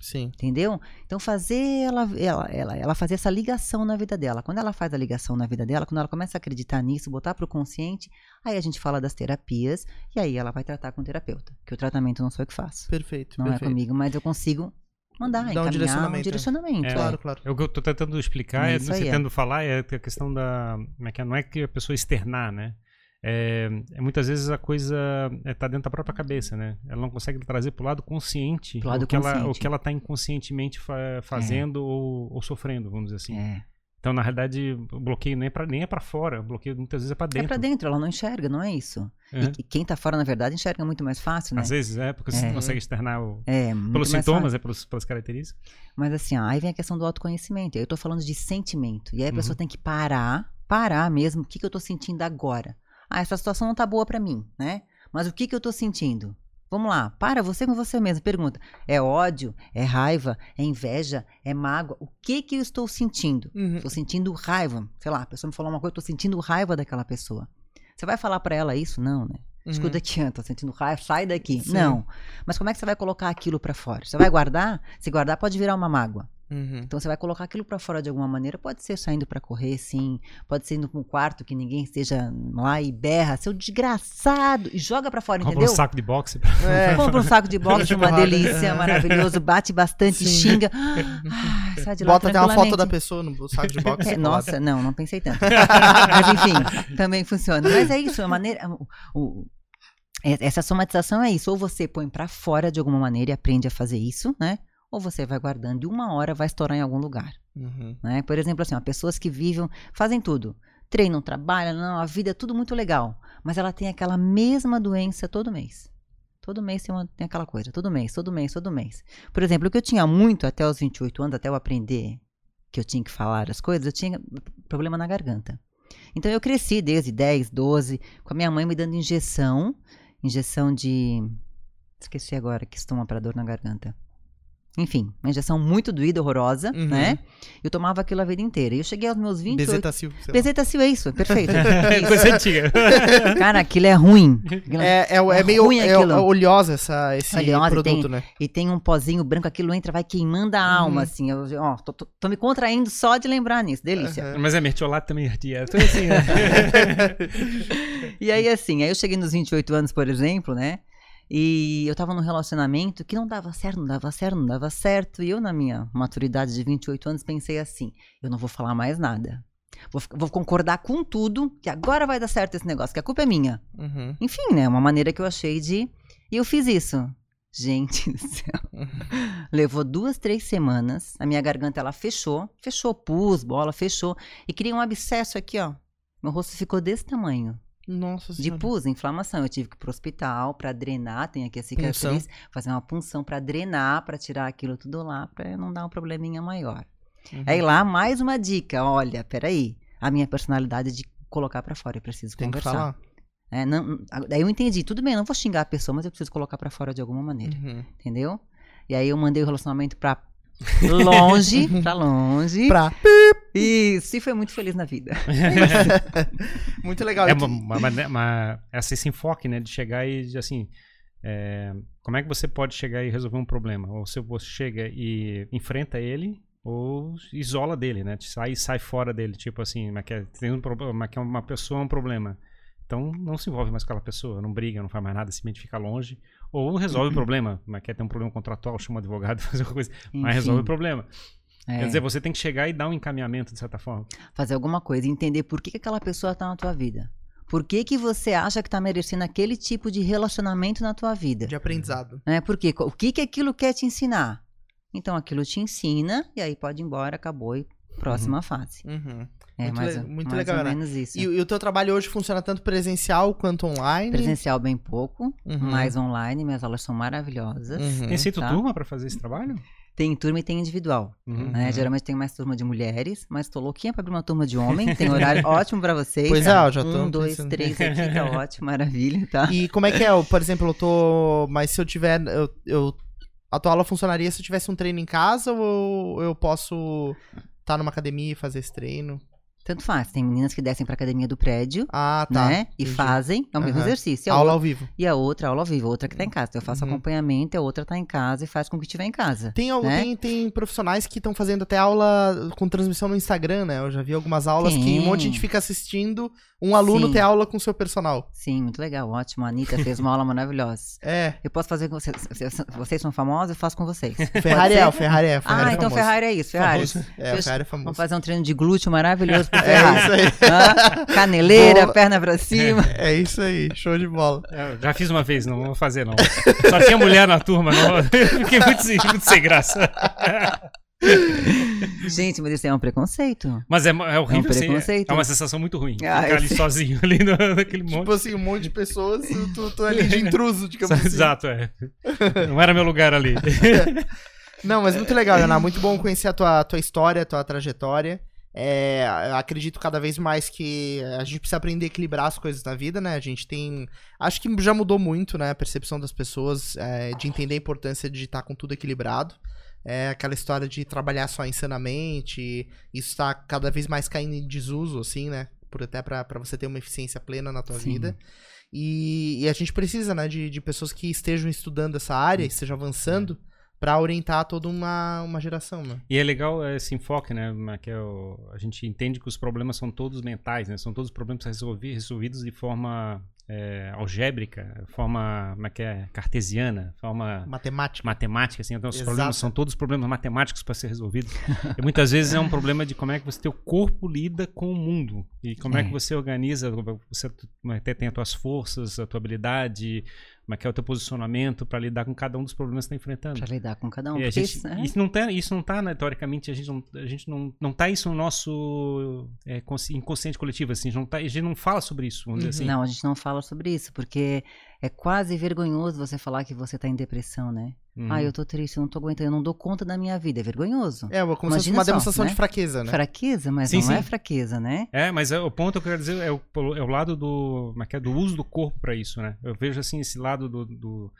Sim. entendeu? Então fazer ela, ela, ela, ela fazer essa ligação na vida dela. Quando ela faz a ligação na vida dela, quando ela começa a acreditar nisso, botar pro consciente, aí a gente fala das terapias e aí ela vai tratar com o terapeuta. Que o tratamento não sou eu que faço. Perfeito, Não é perfeito. comigo, mas eu consigo mandar, Dá um encaminhar direcionamento, um é. direcionamento. É. é. Claro, claro. É o que eu tô tentando explicar, É é, você aí, é. tentando falar, é a questão da. Como é que é? Não é que a pessoa externar, né? É, é muitas vezes a coisa está dentro da própria cabeça, né? Ela não consegue trazer para o lado consciente, Pro lado o, que Ela, o que ela está inconscientemente fa- fazendo ou, ou sofrendo, vamos dizer assim. É. Então, na realidade, o bloqueio nem é, pra, nem é para fora, o bloqueio muitas vezes é para É dentro. pra dentro, ela não enxerga, não é isso. É. E, quem tá fora, na verdade, enxerga muito mais fácil, né? Às vezes é, porque você É. consegue externar o- É, pelos sintomas, fácil. é pelos, pelas características. Mas assim, ó, aí vem a questão do autoconhecimento. Eu tô falando de sentimento. E aí a pessoa Uhum. tem que parar, parar mesmo. O que, que eu tô sentindo agora? Ah, essa situação não tá boa pra mim, né? Mas o que, que eu tô sentindo? Vamos lá, para você com você mesmo. Pergunta: é ódio? É raiva? É inveja? É mágoa? O que que eu estou sentindo? Uhum. Tô sentindo raiva. Sei lá, a pessoa me falou uma coisa, tô sentindo raiva daquela pessoa. Você vai falar pra ela isso? Não, né? Escuta aqui, eu tô sentindo raiva, sai daqui. Uhum. Sim. Não. Mas como é que você vai colocar aquilo pra fora? Você vai guardar? Se guardar, pode virar uma mágoa. Uhum. Então você vai colocar aquilo pra fora de alguma maneira. Pode ser saindo pra correr, sim. Pode ser indo pra um quarto que ninguém esteja lá e berra, seu desgraçado, e joga pra fora, Compra entendeu? um saco de boxe. É. Compra um saco de boxe, uma delícia, maravilhoso, bate bastante, Sim. xinga. Ah, sai de lá Bota até uma foto da pessoa no saco de boxe. É, colado. nossa, não, não pensei tanto. Mas enfim, também funciona. Mas é isso, a maneira. o- o- é- essa somatização é isso. Ou você põe pra fora de alguma maneira e aprende a fazer isso, né? Ou você vai guardando e uma hora vai estourar em algum lugar. Uhum. Né? Por exemplo, assim, ó, pessoas que vivem, fazem tudo. Treinam, trabalham, não, a vida é tudo muito legal. Mas ela tem aquela mesma doença todo mês. Todo mês tem, uma- tem aquela coisa. Todo mês, todo mês, todo mês. Por exemplo, o que eu tinha muito até os 28 anos, até eu aprender que eu tinha que falar as coisas, eu tinha problema na garganta. Então eu cresci desde 10, 12, com a minha mãe me dando injeção. Injeção de. Esqueci agora que estoma pra dor na garganta. Enfim, uma injeção muito doída, horrorosa, Uhum. né? Eu tomava aquilo a vida inteira. E eu cheguei aos meus 28. Bezetacil. Bezetacil é isso, perfeito. Coisa antiga. Cara, aquilo é ruim. Aquilo- É, é, é É meio ruim é, é oleosa essa, esse Oleosa, produto, tem- né? E tem um pozinho branco, aquilo entra, vai queimando a Uhum. alma, assim. Eu, ó, tô, tô- tô me contraindo só de lembrar nisso. Delícia. Aham. Mas é mertiolate também ardia. Então, assim, né? E aí, assim, aí eu cheguei nos 28 anos, por exemplo, né? E eu tava num relacionamento que não dava certo, não dava certo, não dava certo. E eu, na minha maturidade de 28 anos, pensei assim: eu não vou falar mais nada. Vou, vou concordar com tudo, que agora vai dar certo esse negócio, que a culpa é minha. Uhum. Enfim, né? Uma maneira que eu achei de. E eu fiz isso. Gente do céu. Levou duas, três semanas. A minha garganta ela fechou. Fechou pus, bola, fechou. E criei um abscesso aqui, ó. Meu rosto ficou desse tamanho. Nossa De senhora. pus, inflamação. Eu tive que ir pro hospital pra drenar. Tem aqui a cicatriz. Fazer uma punção pra drenar, pra tirar aquilo tudo lá, pra não dar um probleminha maior. Uhum. Aí lá, mais uma dica. Olha, peraí. A minha personalidade de colocar pra fora. Eu preciso Tem que conversar. falar. É, não, daí eu entendi, tudo bem, eu não vou xingar a pessoa, mas eu preciso colocar pra fora de alguma maneira, Uhum. entendeu? E aí eu mandei o relacionamento pra longe, pra longe. Pra... E foi muito feliz na vida. Muito legal. É uma, uma, uma, uma- essa- esse enfoque, né? De chegar e de, assim. é, como é que você pode chegar e resolver um problema? Ou se você chega e enfrenta ele, ou isola dele, né? Sai sai fora dele. Tipo assim, mas que é- tem um problema, que é uma pessoa é um problema. Então não se envolve mais com aquela pessoa, não briga, não faz mais nada, simplesmente fica longe. Ou resolve o problema, mas quer ter um problema contratual, chama um advogado, fazer uma coisa, mas Enfim, resolve o problema. É, Quer dizer, você tem que chegar e dar um encaminhamento, de certa forma. fazer alguma coisa, entender por que, que aquela pessoa tá na tua vida. Por que, que você acha que tá merecendo aquele tipo de relacionamento na tua vida? De aprendizado. Né? Por quê? O que, que aquilo quer te ensinar? Então aquilo te ensina e aí pode ir embora, acabou e próxima fase. Uhum. É Muito mais, le- ou- muito mais legal, ou né? menos isso. E, e o teu trabalho hoje funciona tanto presencial quanto online? Presencial bem pouco, Uhum. mais online, minhas aulas são maravilhosas. Uhum. Tem sido tá. turma pra fazer esse trabalho? Tem turma e tem individual. Uhum. né? Geralmente tem mais turma de mulheres, mas tô louquinha pra abrir uma turma de homem. Tem horário ótimo pra vocês. Pois é, eu já tô Um, dois, pensando. três aqui, tá ótimo, maravilha, tá? E como é que é? Eu, Por exemplo, eu tô. Mas se eu tiver. Eu, eu- A tua aula funcionaria se eu tivesse um treino em casa ou eu posso estar numa academia e fazer esse treino? Tanto faz. Tem meninas que descem pra academia do prédio, Ah, tá. né? E entendi. fazem, é o mesmo Aham. exercício. A, Aula outra, ao vivo. e a outra, aula ao vivo, outra que tá em casa. Então eu faço Uhum. acompanhamento, a outra tá em casa e faz com que estiver em casa. Tem, né? tem, tem profissionais que estão fazendo até aula com transmissão no Instagram, né? Eu já vi algumas aulas que um monte de gente fica assistindo um aluno Sim. ter aula com o seu personal. Sim, muito legal, ótimo. A Anitta fez uma aula maravilhosa. É. Eu posso fazer com vocês. Vocês são famosos, eu faço com vocês. Ferrari é, o Ferrari é. Ferrari ah, é então. Ferrari é isso, Ferrari. Famoso. É, o Ferrari é Vamos famoso. fazer um treino de glúteo maravilhoso É isso aí. Caneleira, Boa. perna pra cima. É isso aí. Show de bola. É, eu já fiz uma vez, não vou fazer não. Só tinha mulher na turma, não. Fiquei muito, sem- muito sem graça. Gente, mas isso é um preconceito. Mas é, é horrível, assim, é, preconceito. é uma sensação muito ruim. Ah, ficar ali sei. sozinho ali no, naquele Tipo monte. assim, um monte de pessoas, tu, tu ali de intruso, digamos assim. Exato, é. Não era meu lugar ali. Não, mas muito legal, Ana. Muito bom conhecer a tua, tua história, a tua trajetória. É, eu acredito cada vez mais que a gente precisa aprender a equilibrar as coisas na vida, né? A gente tem. Acho que já mudou muito, né? A percepção das pessoas é, de entender a importância de estar com tudo equilibrado. É aquela história de trabalhar só insanamente. Isso tá cada vez mais caindo em desuso, assim, né? Por até pra você ter uma eficiência plena na tua Sim. vida. E, e a gente precisa, né, de, de pessoas que estejam estudando essa área, estejam avançando, pra orientar toda uma, uma geração, né? E é legal esse enfoque, né? Que é o- a gente entende que os problemas são todos mentais, né? São todos problemas resolvi- resolvidos de forma é, algébrica, forma como é que é, cartesiana, forma Matemática. matemática, assim. Então, os Exato. problemas são todos problemas matemáticos para ser resolvidos. e muitas vezes é um problema de como é que você teu corpo lida com o mundo e como é, É. que você organiza, você até tem as tuas forças, a tua habilidade, como é que é o teu posicionamento para lidar com cada um dos problemas que você está enfrentando. Pra lidar com cada um. Gente, isso, né? isso não tá, isso não tá, né, teoricamente, a gente não, a gente não, não tá isso no nosso é, consci- inconsciente coletivo, assim, a gente não, tá, a gente não fala sobre isso, vamos dizer assim. Não, a gente não fala sobre isso, porque é quase vergonhoso você falar que você tá em depressão, né? Uhum. Ah, eu tô triste, eu não tô aguentando, eu não dou conta da minha vida. É vergonhoso. É, como se fosse Imagina uma só, demonstração né? de fraqueza, né? Fraqueza, mas Sim, não sim. é fraqueza, né? É, mas é, o ponto que eu quero dizer é o, é o lado do, é que é, do uso do corpo para isso, né? Eu vejo assim esse lado do, do-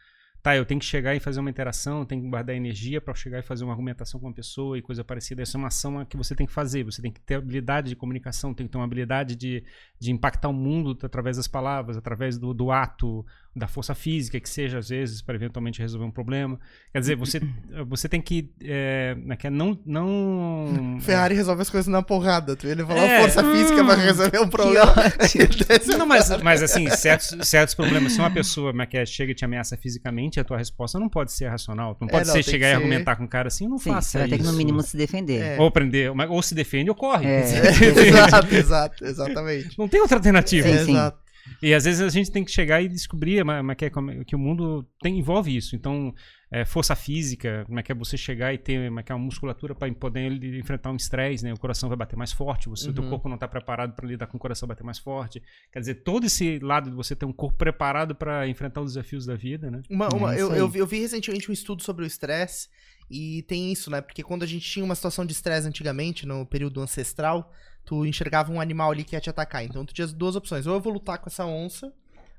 tá, eu tenho que chegar e fazer uma interação, eu tenho que guardar energia para chegar e fazer uma argumentação com uma pessoa e coisa parecida. Essa é uma ação que você tem que fazer. Você tem que ter habilidade de comunicação, tem que ter uma habilidade de, de impactar o mundo através das palavras, através do, do ato, da força física, que seja às vezes para eventualmente resolver um problema. Quer dizer, você você tem que, é, é que é, não não Ferrari resolve as coisas na porrada. Tu ele falou É. força física pra resolver um problema. Não, mas, mas assim, certos, certos problemas. Se uma pessoa é que é, chega e te ameaça fisicamente, a tua resposta não pode ser racional. Não É, pode não, ser tem chegar e ser- argumentar com o cara assim, não Sim, faça você vai ter que isso. no mínimo se defender. É. Ou aprender, mas- ou se defende ou corre. É. exato, exato, exatamente. Não tem outra alternativa. Exato. E às vezes a gente tem que chegar e descobrir mas, mas que, é como é que o mundo tem, envolve isso. Então, é, força física, como é que é você chegar e ter como é que é uma musculatura para poder ele enfrentar um estresse, né? O coração vai bater mais forte, você, o teu Uhum. corpo não está preparado para lidar com o coração bater mais forte. Quer dizer, todo esse lado de você ter um corpo preparado para enfrentar os desafios da vida, né? Uma, uma- É eu, eu, vi- eu vi recentemente um estudo sobre o estresse e tem isso, né? Porque quando a gente tinha uma situação de estresse antigamente, no período ancestral, tu enxergava um animal ali que ia te atacar. Então tu tinha as duas opções: ou eu vou lutar com essa onça,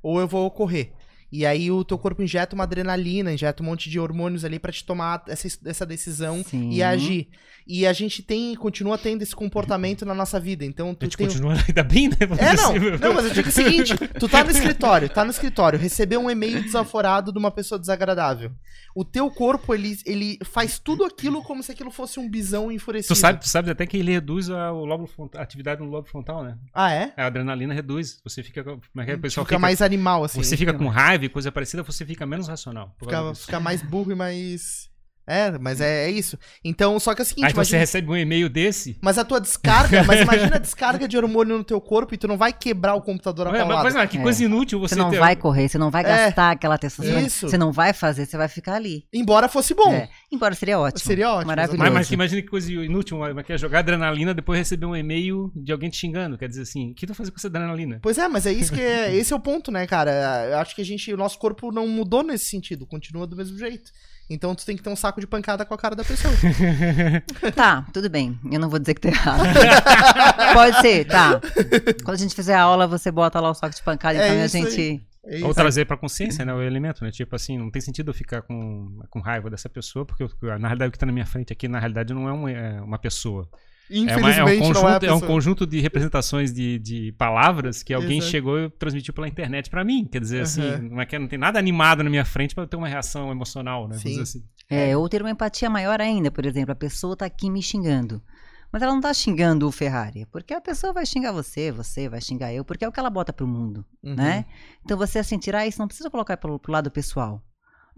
ou eu vou correr. E aí o teu corpo injeta uma adrenalina, injeta um monte de hormônios ali pra te tomar essa, essa decisão Sim. e agir. E a gente tem, continua tendo esse comportamento na nossa vida. Então A tu gente tem continua ainda bem, né? Vamos é, não. Não, mas eu digo o seguinte: tu tá no escritório, tá no escritório, recebeu um e-mail desaforado de uma pessoa desagradável. O teu corpo, ele, ele faz tudo aquilo como se aquilo fosse um bisão enfurecido. Tu sabe, tu sabe até que ele reduz a, o lobo frontal, a atividade no lobo frontal, né? Ah, é? A adrenalina reduz. Você fica. Como é que é? O pessoal fica, mais animal, assim. Você fica com raiva e coisa parecida, você fica menos racional. Fica, fica mais burro e mais. É, mas é, é isso. Então, só que é o seguinte, Aí então você imagina- recebe um e-mail desse. mas a tua descarga, mas imagina a descarga de hormônio no teu corpo e tu não vai quebrar o computador a Ué, mas, paulada. mas, mas que É. coisa inútil você, Você não ter- vai correr, você não vai É, gastar aquela testosterona. isso. Você não vai fazer, você vai ficar ali. Embora fosse bom. É. Embora seria ótimo. Seria ótimo, Maravilhoso. Mas, mas que imagina que coisa inútil, mas que é jogar adrenalina depois receber um e-mail de alguém te xingando. Quer dizer assim, o que tu vai fazer com essa adrenalina? Pois é, mas é isso que é, esse é o ponto, né, cara? Eu acho que a gente, o nosso corpo não mudou nesse sentido, continua do mesmo jeito. Então tu tem que ter um saco de pancada com a cara da pessoa. Tá, tudo bem. Eu não vou dizer que tá errado. Pode ser, tá. Quando a gente fizer a aula, você bota lá o saco de pancada, É então a isso aí. gente. É Ou trazer pra consciência, né, o elemento, né? Tipo assim, não tem sentido eu ficar com, com raiva dessa pessoa, porque eu- na realidade o que tá na minha frente aqui, na realidade, não é uma, é uma pessoa. É, uma- é um Infelizmente conjunto, não é a é um conjunto de representações de, de palavras que alguém Exato. chegou e transmitiu pela internet pra mim. Quer dizer, assim, Aham. não, é que não tem nada animado na minha frente pra eu ter uma reação emocional, né? Sim. assim. É, ou ter uma empatia maior ainda, por exemplo, a pessoa tá aqui me xingando. Mas ela não tá xingando o Ferrari, porque a pessoa vai xingar você, você vai xingar eu, porque é o que ela bota pro mundo, Uhum. né? Então você assim, tirar isso, não precisa colocar pro, pro lado pessoal.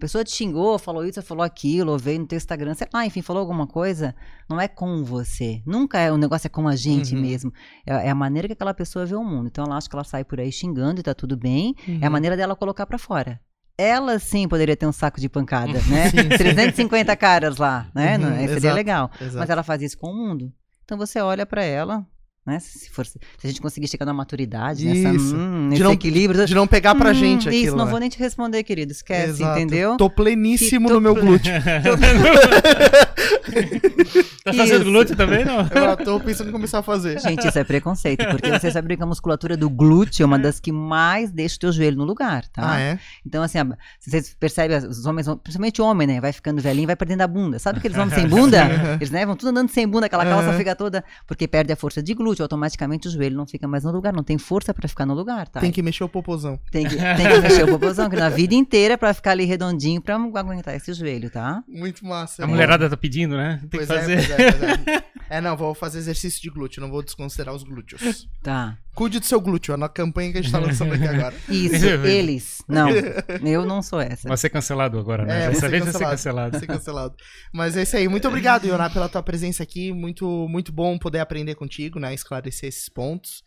A pessoa te xingou, falou isso, falou aquilo, ou veio no teu Instagram, sei lá, enfim, falou alguma coisa, não é com você. Nunca é, o negócio é com a gente Uhum. mesmo. É, é a maneira que aquela pessoa vê o mundo. Então ela acha que ela sai por aí xingando e tá tudo bem, é a Uhum. maneira dela colocar pra fora. Ela sim poderia ter um saco de pancada, né? Sim, sim. 350 caras lá, né? Uhum, Não, seria exato, legal. Exato. Mas ela faz isso com o mundo. Então você olha pra ela, né? Se, for, se a gente conseguir chegar na maturidade, nessa, hum, De nesse não- equilíbrio. De não pegar pra hum, gente aquilo, Isso, não né? vou nem te responder, querido. Esquece, Exato. entendeu? Tô pleníssimo Que no meu tô- glúteo. Tá fazendo Isso. glúteo também, não? Eu tô pensando em começar a fazer. Gente, isso é preconceito, porque você sabe que a musculatura do glúteo é uma das que mais deixa o teu joelho no lugar, tá? Ah, é? Então, assim, vocês percebem, os homens, principalmente o homem, né? Vai ficando velhinho, vai perdendo a bunda. Sabe aqueles homens sem bunda? Eles né, vão tudo andando sem bunda, aquela calça fica toda. Porque perde a força de glúteo, automaticamente o joelho não fica mais no lugar, não tem força pra ficar no lugar, tá? Tem que mexer o popozão. Tem que, tem que mexer o popozão, que na vida inteira é pra ficar ali redondinho pra aguentar esse joelho, tá? Muito massa. A é mulherada tá pedindo, né? Tem Pois que fazer. é, pois é, pois é. É, não, vou fazer exercício de glúteo, não vou desconsiderar os glúteos. Tá. Cuide do seu glúteo, é na campanha que a gente tá lançando aqui agora. Isso, eles. Não, eu não sou essa. Vai ser cancelado agora, né? É, Dessa vez vai ser cancelado. cancelado. Ser cancelado. Mas é isso aí. Muito obrigado, Ioná, pela tua presença aqui. Muito, muito bom poder aprender contigo, né? Esclarecer esses pontos.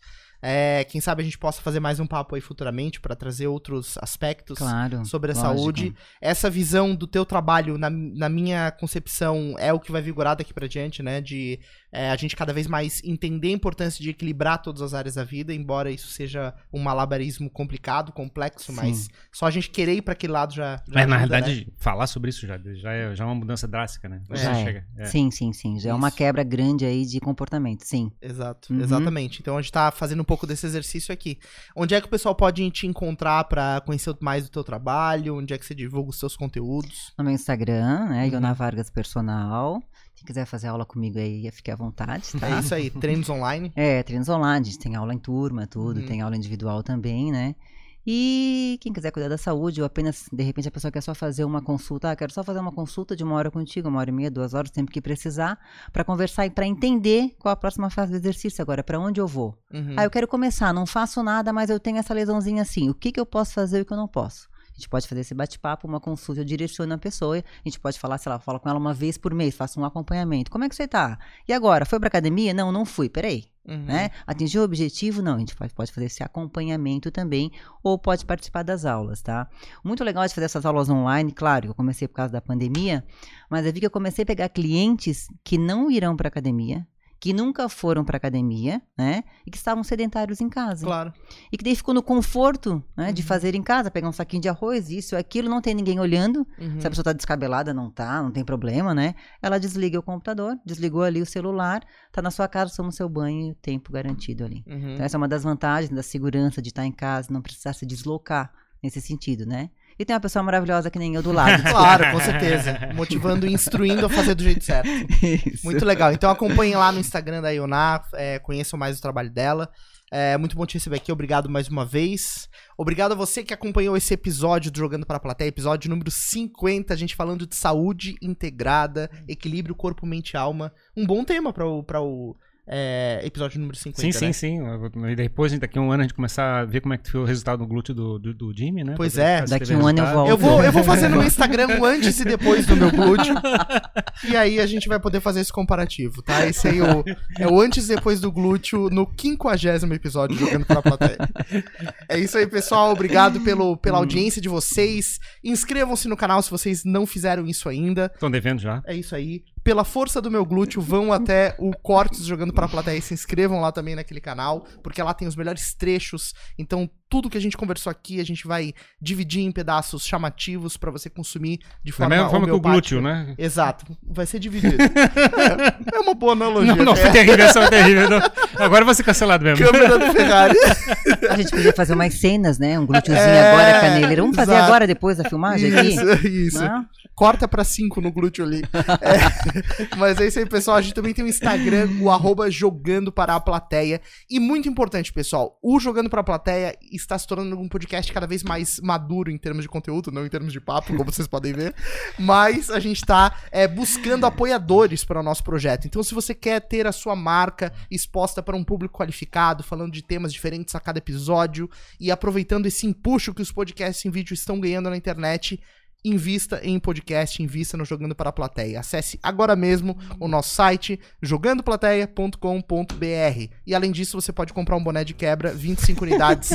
É, quem sabe a gente possa fazer mais um papo aí futuramente para trazer outros aspectos Claro. sobre a lógico. saúde. Essa visão do teu trabalho, na, na minha concepção, é o que vai vigorar daqui pra diante, né? De é, a gente cada vez mais entender a importância de equilibrar todas as áreas da vida, embora isso seja um malabarismo complicado, complexo, Sim. mas só a gente querer ir pra aquele lado já. já Mas na ajuda, né? realidade, falar sobre isso já, já, é, já é uma mudança drástica, né? Já é. chega. é. Sim, sim, sim. Já é uma quebra grande aí de comportamento, sim. Exato, Uhum. exatamente. Então a gente tá fazendo um pouco desse exercício aqui. Onde é que o pessoal pode te encontrar pra conhecer mais do teu trabalho? Onde é que você divulga os seus conteúdos? No meu Instagram, né? Uhum. Iona Vargas Personal. Quem quiser fazer aula comigo aí, fique à vontade, tá? É isso aí, treinos online. É, treinos online, a gente tem aula em turma, tudo, Uhum. tem aula individual também, né? E quem quiser cuidar da saúde, ou apenas, de repente, a pessoa quer só fazer uma consulta, ah, quero só fazer uma consulta de uma hora contigo, uma hora e meia, duas horas, sempre que precisar, pra conversar e pra entender qual a próxima fase do exercício agora, pra onde eu vou. Uhum. Ah, eu quero começar, não faço nada, mas eu tenho essa lesãozinha assim. O que, que eu posso fazer e o que eu não posso? A gente pode fazer esse bate-papo, uma consulta, eu direciono a pessoa. A gente pode falar, sei lá, fala com ela uma vez por mês, faço um acompanhamento. Como é que você tá? E agora? Foi pra academia? Não, não fui. Peraí. Uhum. Né? Atingiu o objetivo? Não. A gente pode, pode fazer esse acompanhamento também, ou pode participar das aulas, tá? Muito legal de fazer essas aulas online, claro, eu comecei por causa da pandemia, mas eu vi que eu comecei a pegar clientes que não irão pra academia, que nunca foram pra academia, né? E que estavam sedentários em casa. Claro. E que daí ficou no conforto, né? De Uhum. fazer em casa, pegar um saquinho de arroz, isso, aquilo, não tem ninguém olhando. Uhum. Se a pessoa tá descabelada, não tá, não tem problema, né? Ela desliga o computador, desligou ali o celular, tá na sua casa, toma o seu banho e o tempo garantido ali. Uhum. Então, essa é uma das vantagens da segurança de estar em casa, não precisar se deslocar nesse sentido, né? E tem uma pessoa maravilhosa que nem eu do lado. Claro, com certeza. Motivando e instruindo a fazer do jeito certo. Isso. Muito legal. Então acompanhem lá no Instagram da Ioná, é, conheçam mais o trabalho dela. É muito bom te receber aqui, obrigado mais uma vez. Obrigado a você que acompanhou esse episódio do Jogando para a Plateia, episódio número 50, a gente falando de saúde integrada, equilíbrio corpo, mente e alma. Um bom tema para o, pra o é, episódio número 50. Sim, sim, né? sim. E depois, daqui a um ano, a gente começar a ver como é que foi o resultado do glúteo do, do, do Jimmy, né? Pois Poder é. Daqui escrevendo um ano eu volto. Eu vou, eu vou fazer no meu Instagram um antes e depois do meu glúteo. e aí a gente vai poder fazer esse comparativo, tá? Esse aí é o, é o antes e depois do glúteo no 50 episódio jogando pra plateia. É isso aí, pessoal. Obrigado pelo, pela audiência de vocês. Inscrevam-se no canal se vocês não fizeram isso ainda. Estão devendo já. É isso aí. Pela força do meu glúteo, vão até o Cortes jogando pra plateia e se inscrevam lá também naquele canal, porque lá tem os melhores trechos. Então, tudo que a gente conversou aqui, a gente vai dividir em pedaços chamativos pra você consumir de Da forma mesma forma que o glúteo, né? Exato, vai ser dividido. é, é uma boa analogia. Não, não, foi é terrível, essa foi terrível. Não. Agora vou ser cancelado mesmo. câmera do Ferrari. A gente podia fazer umas cenas, né? Um glúteozinho É, agora, caneleira. Vamos fazer exato. agora, depois da filmagem aqui? Isso, isso. Corta pra 5 no glúteo ali. É, mas é isso aí, pessoal. A gente também tem o Instagram, o arroba jogando para a plateia. E muito importante, pessoal, o Jogando para a Plateia está se tornando um podcast cada vez mais maduro em termos de conteúdo, não em termos de papo, como vocês podem ver. Mas a gente está é, buscando apoiadores para o nosso projeto. Então, se você quer ter a sua marca exposta para um público qualificado, falando de temas diferentes a cada episódio e aproveitando esse empuxo que os podcasts em vídeo estão ganhando na internet, invista em podcast, invista no Jogando para a Plateia. Acesse agora mesmo o nosso site jogandoplateia.com.br. E além disso, você pode comprar um boné de quebra, 25 unidades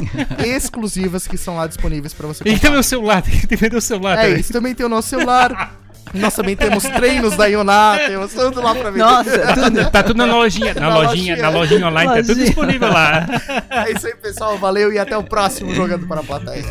exclusivas que são lá disponíveis para você E comprar. também o celular, tem que vender o celular É também. isso, também tem o nosso celular. Nós também temos treinos da Ioná, temos tudo lá pra vender. Nossa, tudo. Tá tudo na lojinha, na, Na lojinha, lojinha. na lojinha online, tá tudo Lojinha. disponível lá. É isso aí, pessoal. Valeu e até o próximo Jogando para a Plateia.